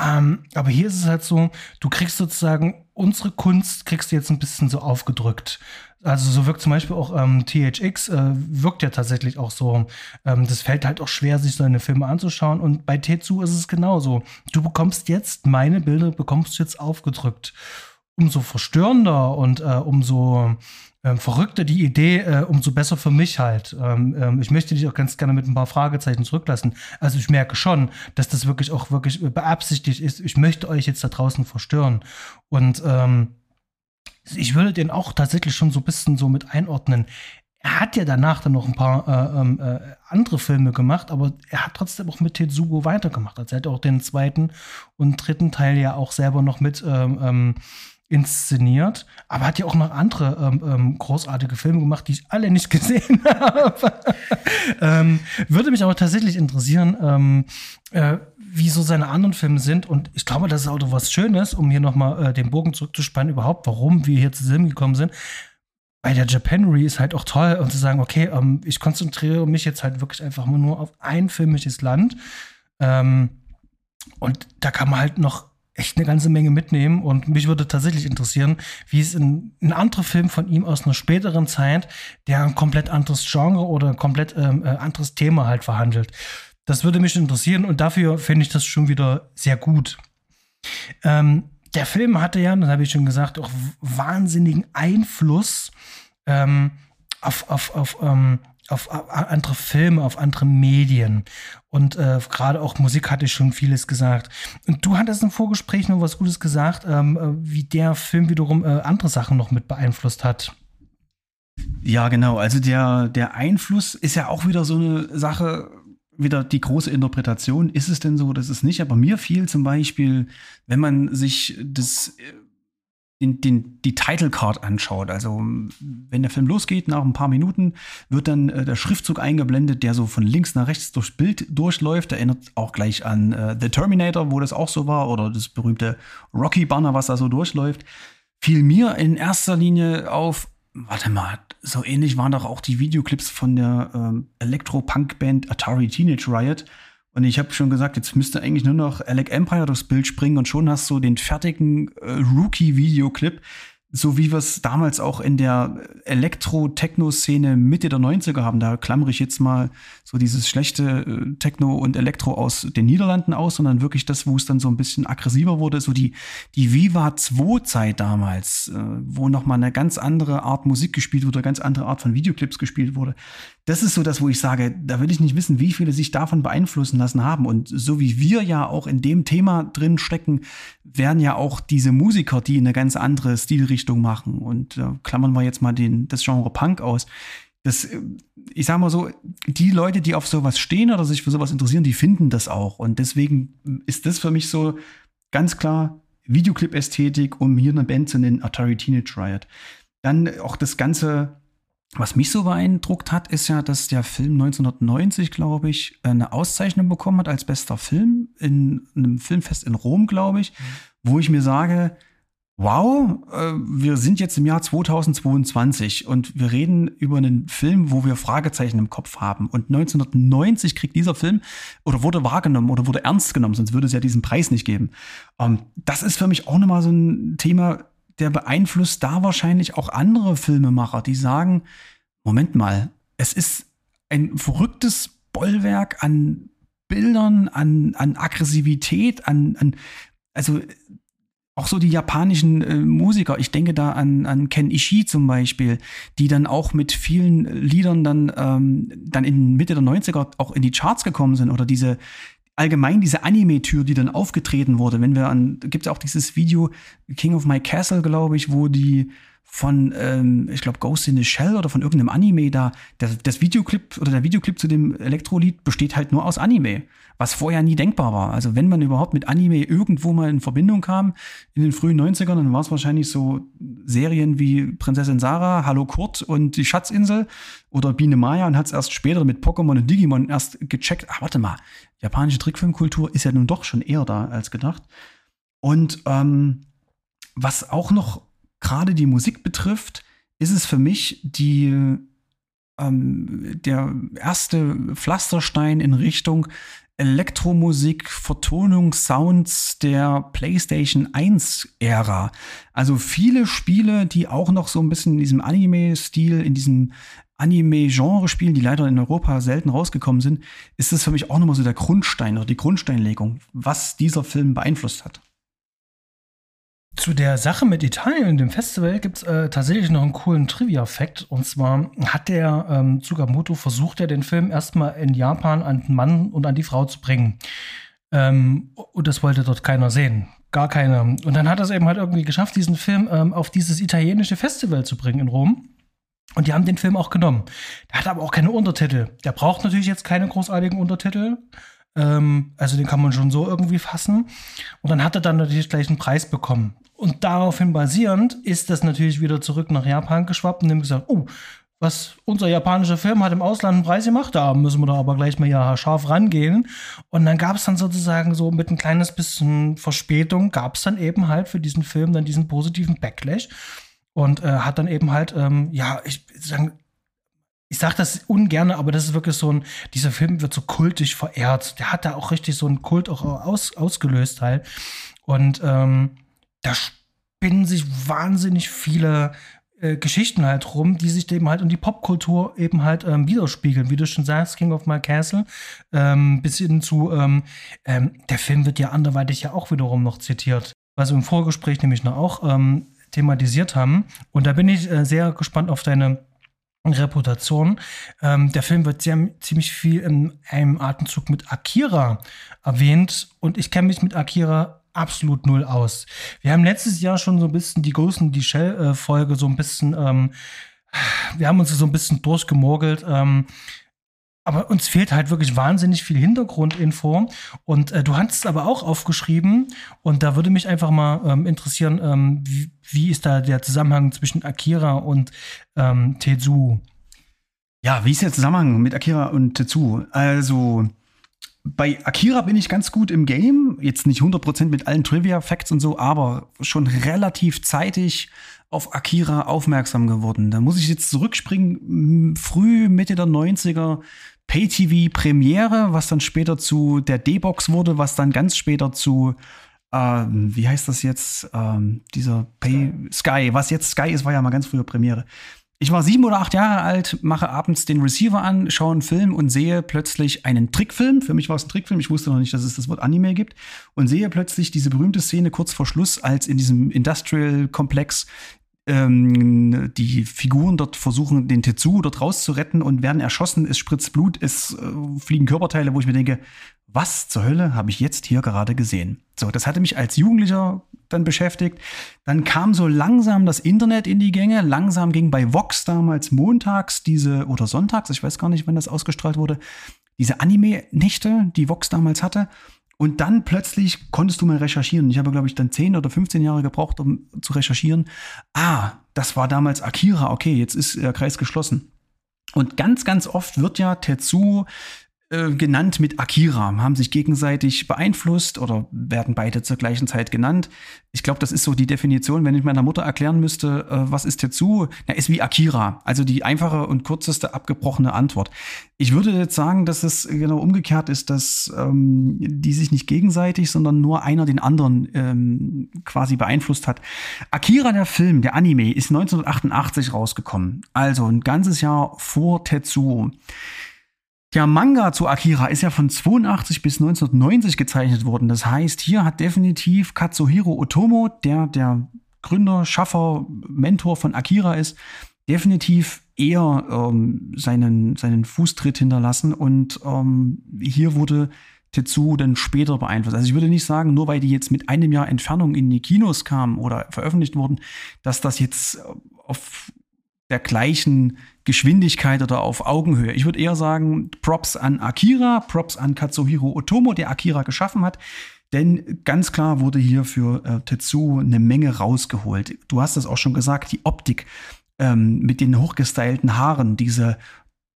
Ähm, aber hier ist es halt so, du kriegst sozusagen unsere Kunst, kriegst du jetzt ein bisschen so aufgedrückt. Also so wirkt zum Beispiel auch ähm, THX, äh, wirkt ja tatsächlich auch so. Ähm, das fällt halt auch schwer, sich so eine Filme anzuschauen. Und bei Tetsu ist es genauso. Du bekommst jetzt, meine Bilder bekommst du jetzt aufgedrückt. Umso verstörender und äh, umso ähm, verrückter die Idee, äh, umso besser für mich halt. Ähm, ähm, ich möchte dich auch ganz gerne mit ein paar Fragezeichen zurücklassen. Also ich merke schon, dass das wirklich auch wirklich beabsichtigt ist. Ich möchte euch jetzt da draußen verstören. Und ähm, ich würde den auch tatsächlich schon so ein bisschen so mit einordnen. Er hat ja danach dann noch ein paar äh, ähm, äh, andere Filme gemacht, aber er hat trotzdem auch mit Tetsugo weitergemacht. Also er hat auch den zweiten und dritten Teil ja auch selber noch mit ähm, ähm inszeniert, aber hat ja auch noch andere ähm, ähm, großartige Filme gemacht, die ich alle nicht gesehen habe. ähm, würde mich aber tatsächlich interessieren, ähm, äh, wie so seine anderen Filme sind. Und ich glaube, das ist auch was Schönes, um hier nochmal äh, den Bogen zurückzuspannen, überhaupt, warum wir hier zusammengekommen sind. Bei der Japanery ist halt auch toll, und zu sagen, okay, ähm, ich konzentriere mich jetzt halt wirklich einfach nur auf ein filmisches Land. Ähm, und da kann man halt noch echt eine ganze Menge mitnehmen. Und mich würde tatsächlich interessieren, wie es in ein anderer Film von ihm aus einer späteren Zeit, der ein komplett anderes Genre oder ein komplett ähm, äh, anderes Thema halt verhandelt. Das würde mich interessieren und dafür finde ich das schon wieder sehr gut. Ähm, der Film hatte ja, das habe ich schon gesagt, auch wahnsinnigen Einfluss ähm, auf, auf, auf ähm, auf andere Filme, auf andere Medien. Und äh, gerade auch Musik hatte ich schon vieles gesagt. Und du hattest im Vorgespräch noch was Gutes gesagt, ähm, äh, wie der Film wiederum äh, andere Sachen noch mit beeinflusst hat.
Ja, genau. Also der, der Einfluss ist ja auch wieder so eine Sache, wieder die große Interpretation. Ist es denn so, das ist nicht? Aber mir fiel zum Beispiel, wenn man sich das äh, den, den, die Title Card anschaut. Also wenn der Film losgeht, nach ein paar Minuten wird dann äh, der Schriftzug eingeblendet, der so von links nach rechts durchs Bild durchläuft. Erinnert auch gleich an äh, The Terminator, wo das auch so war, oder das berühmte Rocky Banner, was da so durchläuft. Fiel mir in erster Linie auf, warte mal, so ähnlich waren doch auch die Videoclips von der ähm, Elektro-Punk-Band Atari Teenage Riot und ich habe schon gesagt, jetzt müsste eigentlich nur noch Alec Empire durchs Bild springen und schon hast du den fertigen äh, Rookie-Videoclip, so wie wir es damals auch in der Elektro-Techno-Szene Mitte der 90er haben. Da klammere ich jetzt mal so dieses schlechte äh, Techno und Elektro aus den Niederlanden aus, sondern wirklich das, wo es dann so ein bisschen aggressiver wurde, so die, die Viva 2-Zeit damals, äh, wo nochmal eine ganz andere Art Musik gespielt wurde, eine ganz andere Art von Videoclips gespielt wurde. Das ist so das, wo ich sage, da will ich nicht wissen, wie viele sich davon beeinflussen lassen haben. Und so wie wir ja auch in dem Thema drin stecken, werden ja auch diese Musiker, die eine ganz andere Stilrichtung machen. Und äh, klammern wir jetzt mal den, das Genre Punk aus. Das, ich sag mal so, die Leute, die auf sowas stehen oder sich für sowas interessieren, die finden das auch. Und deswegen ist das für mich so ganz klar Videoclip-Ästhetik, um hier eine Band zu nennen, Atari Teenage Riot. Dann auch das ganze, was mich so beeindruckt hat, ist ja, dass der Film 1990, glaube ich, eine Auszeichnung bekommen hat als bester Film in einem Filmfest in Rom, glaube ich, mhm. wo ich mir sage, wow, äh, wir sind jetzt im Jahr 2022 und wir reden über einen Film, wo wir Fragezeichen im Kopf haben. Und 1990 kriegt dieser Film oder wurde wahrgenommen oder wurde ernst genommen, sonst würde es ja diesen Preis nicht geben. Ähm, das ist für mich auch nochmal so ein Thema, der beeinflusst da wahrscheinlich auch andere Filmemacher, die sagen, Moment mal, es ist ein verrücktes Bollwerk an Bildern, an, an Aggressivität, an, an also auch so die japanischen äh, Musiker, ich denke da an, an Ken Ishii zum Beispiel, die dann auch mit vielen Liedern dann, ähm, dann in Mitte der 90er auch in die Charts gekommen sind oder diese, allgemein diese Anime-Tür, die dann aufgetreten wurde. Wenn wir an, gibt es auch dieses Video King of My Castle, glaube ich, wo die von, ähm, ich glaube, Ghost in the Shell oder von irgendeinem Anime da, das, das Videoclip oder der Videoclip zu dem Elektrolied besteht halt nur aus Anime, was vorher nie denkbar war. Also wenn man überhaupt mit Anime irgendwo mal in Verbindung kam in den frühen 90ern, dann war es wahrscheinlich so Serien wie Prinzessin Sarah, Hallo Kurt und die Schatzinsel oder Biene Maya und hat es erst später mit Pokémon und Digimon erst gecheckt, ach warte mal, japanische Trickfilmkultur ist ja nun doch schon eher da als gedacht. Und ähm, was auch noch gerade die Musik betrifft, ist es für mich die, ähm, der erste Pflasterstein in Richtung Elektromusik, Vertonung, Sounds der PlayStation 1-Ära. Also viele Spiele, die auch noch so ein bisschen in diesem Anime-Stil, in diesem Anime-Genre spielen, die leider in Europa selten rausgekommen sind, ist das für mich auch nochmal so der Grundstein oder die Grundsteinlegung, was dieser Film beeinflusst hat.
Zu der Sache mit Italien, dem Festival, gibt es äh, tatsächlich noch einen coolen Trivia-Fact. Und zwar hat der ähm, Tsukamoto versucht, ja den Film erstmal in Japan an den Mann und an die Frau zu bringen. Ähm, und das wollte dort keiner sehen. Gar keiner. Und dann hat er es eben halt irgendwie geschafft, diesen Film ähm, auf dieses italienische Festival zu bringen in Rom. Und die haben den Film auch genommen. Der hat aber auch keine Untertitel. Der braucht natürlich jetzt keine großartigen Untertitel. Ähm, also den kann man schon so irgendwie fassen. Und dann hat er dann natürlich gleich einen Preis bekommen. Und daraufhin basierend ist das natürlich wieder zurück nach Japan geschwappt und haben gesagt, oh, was unser japanischer Film hat im Ausland einen Preis gemacht, da müssen wir da aber gleich mal ja scharf rangehen. Und dann gab es dann sozusagen so mit ein kleines bisschen Verspätung, gab es dann eben halt für diesen Film dann diesen positiven Backlash und äh, hat dann eben halt, ähm, ja, ich sagen, ich sage das ungern, aber das ist wirklich so ein, dieser Film wird so kultisch verehrt. Der hat da auch richtig so einen Kult auch aus, ausgelöst halt. Und ähm, da spinnen sich wahnsinnig viele äh, Geschichten halt rum, die sich eben halt in die Popkultur eben halt ähm, widerspiegeln. Wie du schon sagst, King of My Castle, ähm, bis hin zu, ähm, ähm der Film wird ja anderweitig ja auch wiederum noch zitiert. Was wir im Vorgespräch nämlich noch auch ähm, thematisiert haben. Und da bin ich äh, sehr gespannt auf deine Reputation. Ähm, der Film wird sehr, ziemlich viel in einem Atemzug mit Akira erwähnt und ich kenne mich mit Akira absolut null aus. Wir haben letztes Jahr schon so ein bisschen die Ghost die Shell-Folge so ein bisschen, ähm, wir haben uns so ein bisschen durchgemogelt. Ähm, aber uns fehlt halt wirklich wahnsinnig viel Hintergrundinfo. Und äh, du hast es aber auch aufgeschrieben. Und da würde mich einfach mal ähm, interessieren, ähm, wie, wie, ist da der Zusammenhang zwischen Akira und ähm, Tetsu?
Ja, wie ist der Zusammenhang mit Akira und Tetsu? Also, bei Akira bin ich ganz gut im Game. Jetzt nicht 100% mit allen Trivia-Facts und so, aber schon relativ zeitig auf Akira aufmerksam geworden. Da muss ich jetzt zurückspringen, früh Mitte der 90er Pay-TV Premiere, was dann später zu der D-Box wurde, was dann ganz später zu ähm, wie heißt das jetzt? Ähm, dieser Pay Sky. Was jetzt Sky ist, war ja mal ganz früher Premiere. Ich war sieben oder acht Jahre alt, mache abends den Receiver an, schaue einen Film und sehe plötzlich einen Trickfilm. Für mich war es ein Trickfilm. Ich wusste noch nicht, dass es das Wort Anime gibt. Und sehe plötzlich diese berühmte Szene kurz vor Schluss, als in diesem Industrial-Komplex ähm, die Figuren dort versuchen, den Tetsu dort rauszuretten und werden erschossen. Es spritzt Blut, es äh, fliegen Körperteile, wo ich mir denke, was zur Hölle habe ich jetzt hier gerade gesehen? So, das hatte mich als Jugendlicher dann beschäftigt. Dann kam so langsam das Internet in die Gänge. Langsam ging bei Vox damals montags diese oder sonntags, ich weiß gar nicht, wann das ausgestrahlt wurde, diese Anime-Nächte, die Vox damals hatte. Und dann plötzlich konntest du mal recherchieren. Ich habe, glaube ich, dann 10 oder 15 Jahre gebraucht, um zu recherchieren. Ah, das war damals Akira. Okay, jetzt ist der Kreis geschlossen. Und ganz, ganz oft wird ja Tetsu äh, genannt mit Akira, haben sich gegenseitig beeinflusst oder werden beide zur gleichen Zeit genannt. Ich glaube, das ist so die Definition, wenn ich meiner Mutter erklären müsste, äh, was ist Tetsu? Na, ist wie Akira, also die einfache und kürzeste abgebrochene Antwort. Ich würde jetzt sagen, dass es genau umgekehrt ist, dass ähm, die sich nicht gegenseitig, sondern nur einer den anderen ähm, quasi beeinflusst hat. Akira, der Film, der Anime, ist 1988 rausgekommen, also ein ganzes Jahr vor Tetsuo. Der Manga zu Akira ist ja von 82 bis 1990 gezeichnet worden. Das heißt, hier hat definitiv Katsuhiro Otomo, der der Gründer, Schaffer, Mentor von Akira ist, definitiv eher ähm, seinen, seinen Fußtritt hinterlassen. Und ähm, hier wurde Tetsu dann später beeinflusst. Also ich würde nicht sagen, nur weil die jetzt mit einem Jahr Entfernung in die Kinos kamen oder veröffentlicht wurden, dass das jetzt auf der gleichen Geschwindigkeit oder auf Augenhöhe. Ich würde eher sagen, Props an Akira, Props an Katsuhiro Otomo, der Akira geschaffen hat. Denn ganz klar wurde hier für äh, Tetsuo eine Menge rausgeholt. Du hast es auch schon gesagt, die Optik ähm, mit den hochgestylten Haaren, diese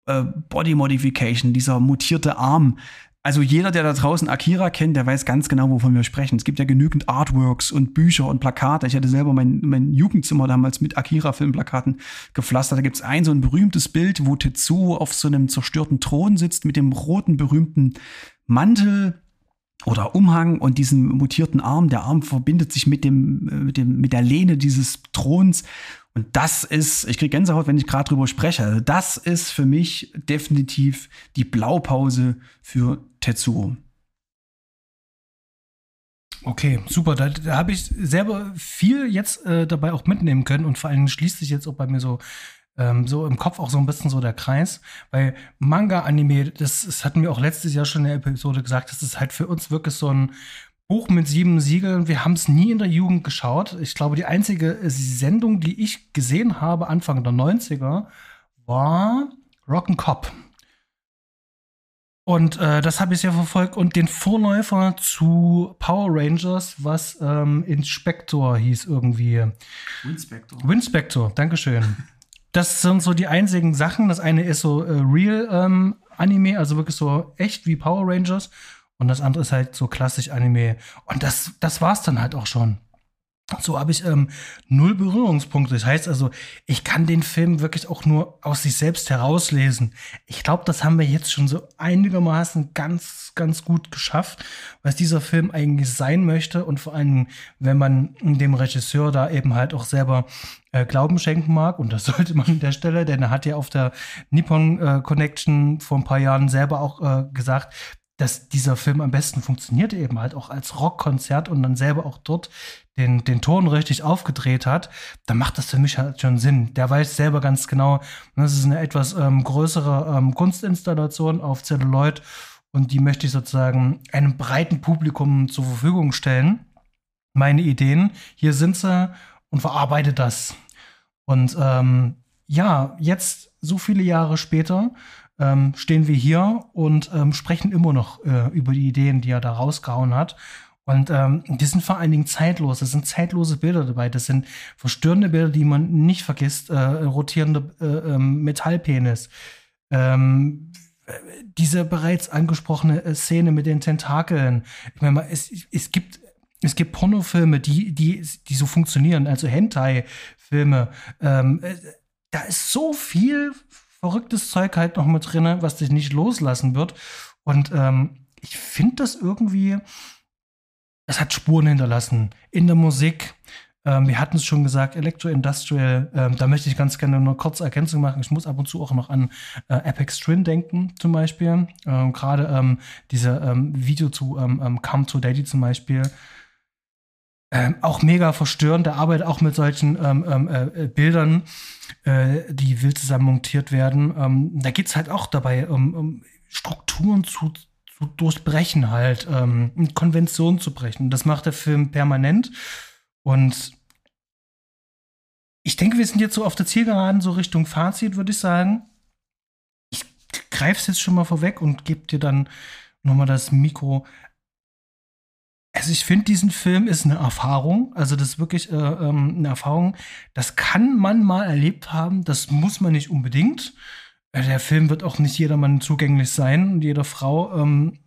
äh, Body Modification, dieser mutierte Arm, also jeder, der da draußen Akira kennt, der weiß ganz genau, wovon wir sprechen. Es gibt ja genügend Artworks und Bücher und Plakate. Ich hatte selber mein, mein Jugendzimmer damals mit Akira-Filmplakaten gepflastert. Da gibt es ein so ein berühmtes Bild, wo Tetsuo auf so einem zerstörten Thron sitzt mit dem roten berühmten Mantel oder Umhang und diesem mutierten Arm. Der Arm verbindet sich mit dem, äh, mit dem, mit der Lehne dieses Throns und das ist, ich kriege Gänsehaut, wenn ich gerade drüber spreche. Also das ist für mich definitiv die Blaupause für Tetsuo.
Okay, super. Da, da habe ich selber viel jetzt äh, dabei auch mitnehmen können und vor allem schließt sich jetzt auch bei mir so ähm, so im Kopf auch so ein bisschen so der Kreis. Weil Manga-Anime, das, das hatten wir auch letztes Jahr schon in der Episode gesagt, das ist halt für uns wirklich so ein Buch mit sieben Siegeln. Wir haben es nie in der Jugend geschaut. Ich glaube, die einzige Sendung, die ich gesehen habe, Anfang der 90er, war Rock'n'Cop. Und äh, das habe ich sehr verfolgt. Und den Vorläufer zu Power Rangers, was ähm, Inspector hieß irgendwie. Winspector. Winspector, Dankeschön. Das sind so die einzigen Sachen. Das eine ist so äh, Real ähm, Anime, also wirklich so echt wie Power Rangers. Und das andere ist halt so klassisch Anime. Und das, das war's dann halt auch schon. So habe ich ähm, null Berührungspunkte. Das heißt also, ich kann den Film wirklich auch nur aus sich selbst herauslesen. Ich glaube, das haben wir jetzt schon so einigermaßen ganz, ganz gut geschafft, was dieser Film eigentlich sein möchte. Und vor allem, wenn man dem Regisseur da eben halt auch selber äh, Glauben schenken mag, und das sollte man an der Stelle, denn er hat ja auf der Nippon äh, Connection vor ein paar Jahren selber auch äh, gesagt, dass dieser Film am besten funktioniert, eben halt auch als Rockkonzert und dann selber auch dort den, den Ton richtig aufgedreht hat, dann macht das für mich halt schon Sinn. Der weiß selber ganz genau, das ist eine etwas ähm, größere ähm, Kunstinstallation auf Celluloid und die möchte ich sozusagen einem breiten Publikum zur Verfügung stellen. Meine Ideen, hier sind sie und verarbeite das. Und ähm, ja, jetzt so viele Jahre später ähm, stehen wir hier und ähm, sprechen immer noch äh, über die Ideen, die er da rausgehauen hat. Und ähm, die sind vor allen Dingen zeitlos. Das sind zeitlose Bilder dabei. Das sind verstörende Bilder, die man nicht vergisst. Äh, rotierende äh, ähm, Metallpenis. Ähm, diese bereits angesprochene äh, Szene mit den Tentakeln. Ich meine, es, es gibt es gibt Pornofilme, die, die, die so funktionieren, also Hentai-Filme. Ähm, äh, da ist so viel verrücktes Zeug halt noch mit drin, was dich nicht loslassen wird. Und ähm, ich finde das irgendwie, es hat Spuren hinterlassen in der Musik. Ähm, wir hatten es schon gesagt, Electro-Industrial, ähm, da möchte ich ganz gerne eine kurze Ergänzung machen. Ich muss ab und zu auch noch an äh, Apex Twin denken, zum Beispiel. Ähm, Gerade ähm, diese ähm, Video zu ähm, Come to Daddy zum Beispiel. Ähm, auch mega verstörend. Der arbeitet auch mit solchen ähm, ähm, äh, Bildern, äh, die wild zusammen montiert werden. Ähm, da geht es halt auch dabei um, um Strukturen zu, zu, durchbrechen, halt, ähm, Konventionen zu brechen. Das macht der Film permanent. Und ich denke, wir sind jetzt so auf der Zielgeraden, so Richtung Fazit, würde ich sagen. Ich greife es jetzt schon mal vorweg und gebe dir dann nochmal das Mikro. Also ich finde, diesen Film ist eine Erfahrung. Also das ist wirklich äh, ähm, eine Erfahrung. Das kann man mal erlebt haben. Das muss man nicht unbedingt. äh, der Film wird auch nicht jedermann zugänglich sein und jeder Frau. Ähm,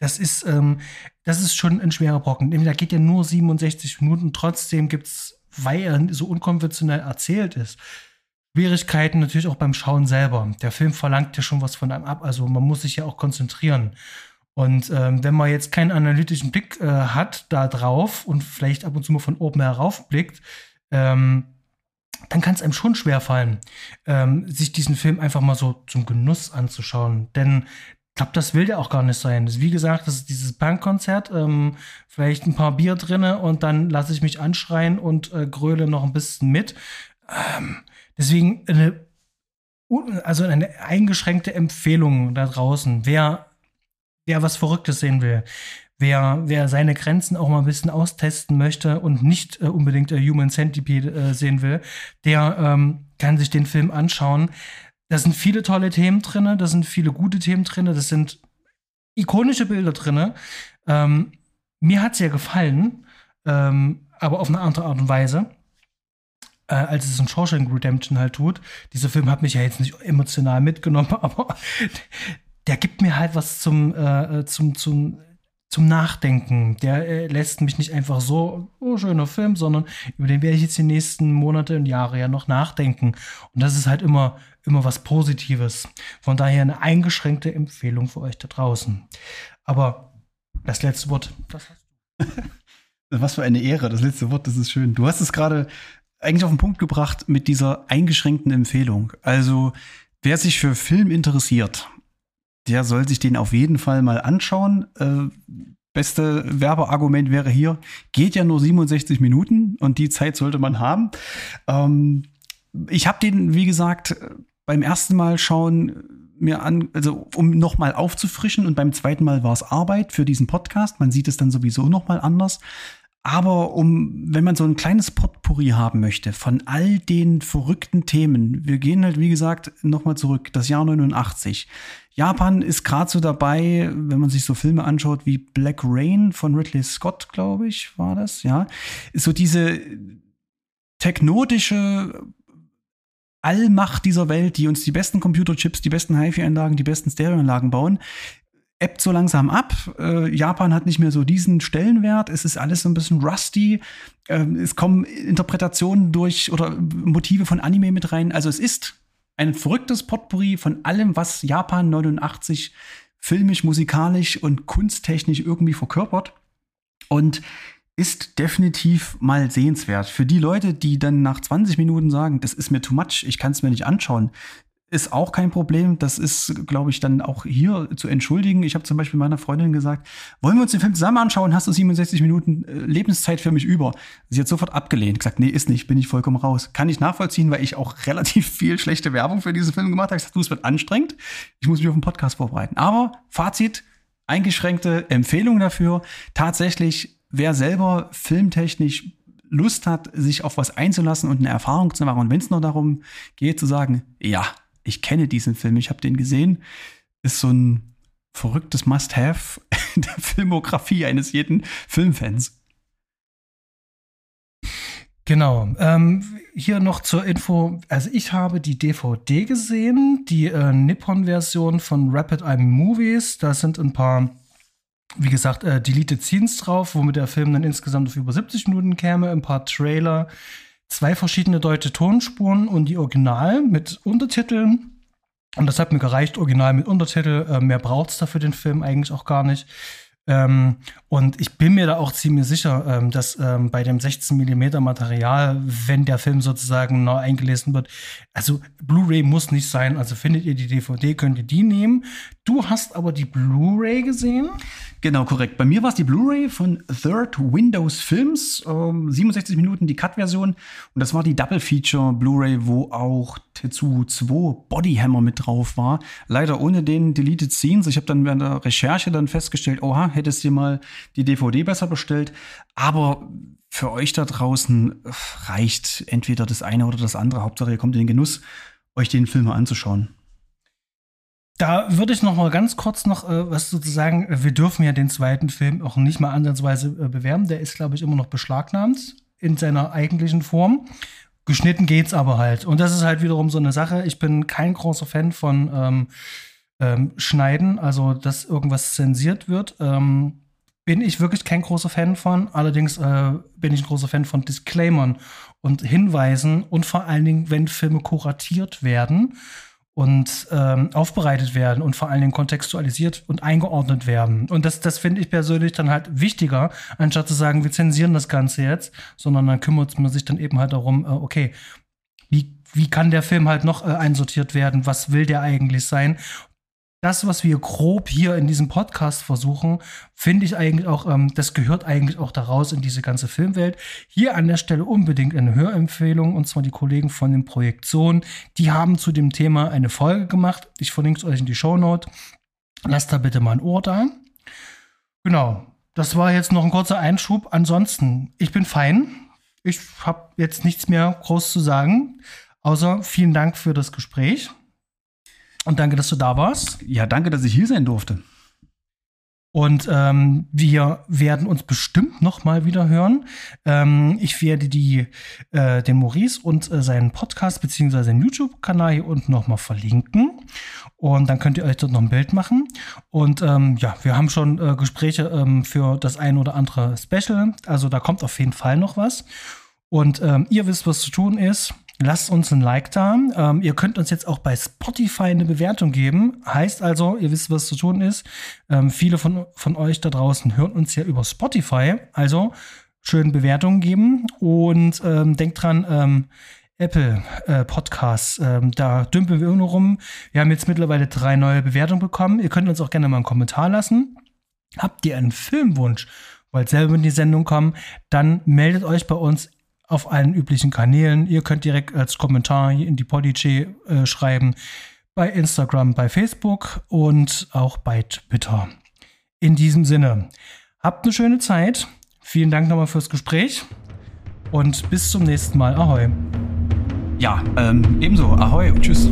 das ist, ähm, das ist schon ein schwerer Brocken. Da geht ja nur 67 Minuten, trotzdem gibt es, weil er so unkonventionell erzählt ist, Schwierigkeiten natürlich auch beim Schauen selber. Der Film verlangt ja schon was von einem ab, also man muss sich ja auch konzentrieren. Und ähm, wenn man jetzt keinen analytischen Blick äh, hat da drauf und vielleicht ab und zu mal von oben herauf blickt, ähm, dann kann es einem schon schwer fallen, ähm, sich diesen Film einfach mal so zum Genuss anzuschauen. Denn ich glaube, das will der auch gar nicht sein. Wie gesagt, das ist dieses Punkkonzert, ähm, vielleicht ein paar Bier drinne und dann lasse ich mich anschreien und äh, gröle noch ein bisschen mit. Ähm, deswegen eine, also eine eingeschränkte Empfehlung da draußen. Wer, wer was Verrücktes sehen will, wer, wer seine Grenzen auch mal ein bisschen austesten möchte und nicht äh, unbedingt äh, Human Centipede äh, sehen will, der ähm, kann sich den Film anschauen. Da sind viele tolle Themen drin, da sind viele gute Themen drin, das sind ikonische Bilder drin. Ähm, mir hat es ja gefallen, ähm, aber auf eine andere Art und Weise, äh, als es in Shawshank Redemption halt tut. Dieser Film hat mich ja jetzt nicht emotional mitgenommen, aber der gibt mir halt was zum, äh, zum, zum zum Nachdenken. Der äh, lässt mich nicht einfach so, oh, schöner Film, sondern über den werde ich jetzt die nächsten Monate und Jahre ja noch nachdenken. Und das ist halt immer, immer was Positives. Von daher eine eingeschränkte Empfehlung für euch da draußen. Aber das letzte Wort, das hast
du. Was für eine Ehre, das letzte Wort, das ist schön. Du hast es gerade eigentlich auf den Punkt gebracht mit dieser eingeschränkten Empfehlung. Also, wer sich für Film interessiert, der soll sich den auf jeden Fall mal anschauen. Äh, beste Werbeargument wäre hier, geht ja nur 67 Minuten und die Zeit sollte man haben. Ähm, ich habe den, wie gesagt, beim ersten Mal schauen mir an, also um nochmal aufzufrischen und beim zweiten Mal war es Arbeit für diesen Podcast. Man sieht es dann sowieso nochmal anders. Aber um, wenn man so ein kleines Potpourri haben möchte von all den verrückten Themen, wir gehen halt, wie gesagt, nochmal zurück, das Jahr 89. Japan ist gerade so dabei, wenn man sich so Filme anschaut wie Black Rain von Ridley Scott, glaube ich, war das, ja. So diese technotische Allmacht dieser Welt, die uns die besten Computerchips, die besten HiFi-Anlagen, die besten Stereoanlagen bauen, ebbt so langsam ab. Äh, Japan hat nicht mehr so diesen Stellenwert. Es ist alles so ein bisschen rusty. Ähm, es kommen Interpretationen durch oder Motive von Anime mit rein. Also es ist ein verrücktes Potpourri von allem, was Japan 89 filmisch, musikalisch und kunsttechnisch irgendwie verkörpert. Und ist definitiv mal sehenswert. Für die Leute, die dann nach 20 Minuten sagen, das ist mir too much, ich kann es mir nicht anschauen, ist auch kein Problem. Das ist, glaube ich, dann auch hier zu entschuldigen. Ich habe zum Beispiel meiner Freundin gesagt, wollen wir uns den Film zusammen anschauen? Hast du 67 Minuten äh, Lebenszeit für mich über? Sie hat sofort abgelehnt, gesagt, nee, ist nicht, bin ich vollkommen raus. Kann ich nachvollziehen, weil ich auch relativ viel schlechte Werbung für diesen Film gemacht habe. Ich gesagt, du, es wird anstrengend. Ich muss mich auf den Podcast vorbereiten. Aber Fazit, eingeschränkte Empfehlung dafür. Tatsächlich, wer selber filmtechnisch Lust hat, sich auf was einzulassen und eine Erfahrung zu machen. Wenn es nur darum geht, zu sagen, ja, ich kenne diesen Film, ich habe den gesehen, ist so ein verrücktes Must-Have der Filmografie eines jeden Filmfans.
Genau. Ähm, hier noch zur Info. Also ich habe die DVD gesehen, die äh, Nippon-Version von Rapid Eye Movies. Da sind ein paar, wie gesagt, äh, Deleted Scenes drauf, womit der Film dann insgesamt auf über 70 Minuten käme. Ein paar Trailer, zwei verschiedene deutsche Tonspuren und die Original mit Untertiteln. Und das hat mir gereicht, Original mit Untertitel. Äh, mehr braucht es dafür den Film eigentlich auch gar nicht. Ähm, und ich bin mir da auch ziemlich sicher, ähm, dass ähm, bei dem 16 mm Material, wenn der Film sozusagen neu eingelesen wird, also Blu-ray muss nicht sein. Also findet ihr die DVD, könnt ihr die nehmen. Du hast aber die Blu-ray gesehen?
Genau, korrekt. Bei mir war es die Blu-ray von Third Windows Films, ähm, 67 Minuten die Cut-Version. Und das war die Double Feature Blu-ray, wo auch Tetsuo 2 Bodyhammer mit drauf war. Leider ohne den Deleted Scenes. Ich habe dann während der Recherche dann festgestellt, oha, hättest du mal die DVD besser bestellt. Aber für euch da draußen reicht entweder das eine oder das andere. Hauptsache, ihr kommt in den Genuss, euch den Film mal anzuschauen.
Da würde ich noch mal ganz kurz noch äh, was sozusagen, wir dürfen ja den zweiten Film auch nicht mal ansatzweise äh, bewerben. Der ist, glaube ich, immer noch beschlagnahmt in seiner eigentlichen Form. geschnitten geht's aber halt. Und das ist halt wiederum so eine Sache. Ich bin kein großer Fan von ähm, ähm, Schneiden, also dass irgendwas zensiert wird. Ähm, bin ich wirklich kein großer Fan von. Allerdings äh, bin ich ein großer Fan von Disclaimern und Hinweisen und vor allen Dingen, wenn Filme kuratiert werden und ähm, aufbereitet werden und vor allen Dingen kontextualisiert und eingeordnet werden. Und das, das finde ich persönlich dann halt wichtiger, anstatt zu sagen, wir zensieren das Ganze jetzt, sondern dann kümmert man sich dann eben halt darum, äh, okay, wie, wie kann der Film halt noch äh, einsortiert werden? Was will der eigentlich sein? Das, was wir grob hier in diesem Podcast versuchen, finde ich eigentlich auch, ähm, das gehört eigentlich auch daraus in diese ganze Filmwelt. Hier an der Stelle unbedingt eine Hörempfehlung, und zwar die Kollegen von den Projektionen. Die haben zu dem Thema eine Folge gemacht. Ich verlinke es euch in die Show Note. Lasst da bitte mal ein Ohr da. Genau, das war jetzt noch ein kurzer Einschub. Ansonsten, ich bin fein. Ich habe jetzt nichts mehr groß zu sagen, außer vielen Dank für das Gespräch. Und danke, dass du da warst.
Ja, danke, dass ich hier sein durfte.
Und ähm, wir werden uns bestimmt noch mal wieder hören. Ähm, ich werde die, äh, den Maurice und äh, seinen Podcast beziehungsweise seinen YouTube-Kanal hier unten noch mal verlinken. Und dann könnt ihr euch dort noch ein Bild machen. Und ähm, ja, wir haben schon äh, Gespräche ähm, für das ein oder andere Special. Also da kommt auf jeden Fall noch was. Und ähm, ihr wisst, was zu tun ist. Lasst uns ein Like da. Ähm, ihr könnt uns jetzt auch bei Spotify eine Bewertung geben. Heißt also, ihr wisst, was zu tun ist. Ähm, viele von, von euch da draußen hören uns ja über Spotify. Also schön Bewertungen geben und ähm, denkt dran, ähm, Apple äh, Podcasts, ähm, da dümpeln wir nur rum. Wir haben jetzt mittlerweile drei neue Bewertungen bekommen. Ihr könnt uns auch gerne mal einen Kommentar lassen. Habt ihr einen Filmwunsch? Wollt selber in die Sendung kommen? Dann meldet euch bei uns auf allen üblichen Kanälen. Ihr könnt direkt als Kommentar hier in die Podigy äh, schreiben, bei Instagram, bei Facebook und auch bei Twitter. In diesem Sinne, habt eine schöne Zeit. Vielen Dank nochmal fürs Gespräch und bis zum nächsten Mal. Ahoi.
Ja, ähm, ebenso. Ahoi und tschüss.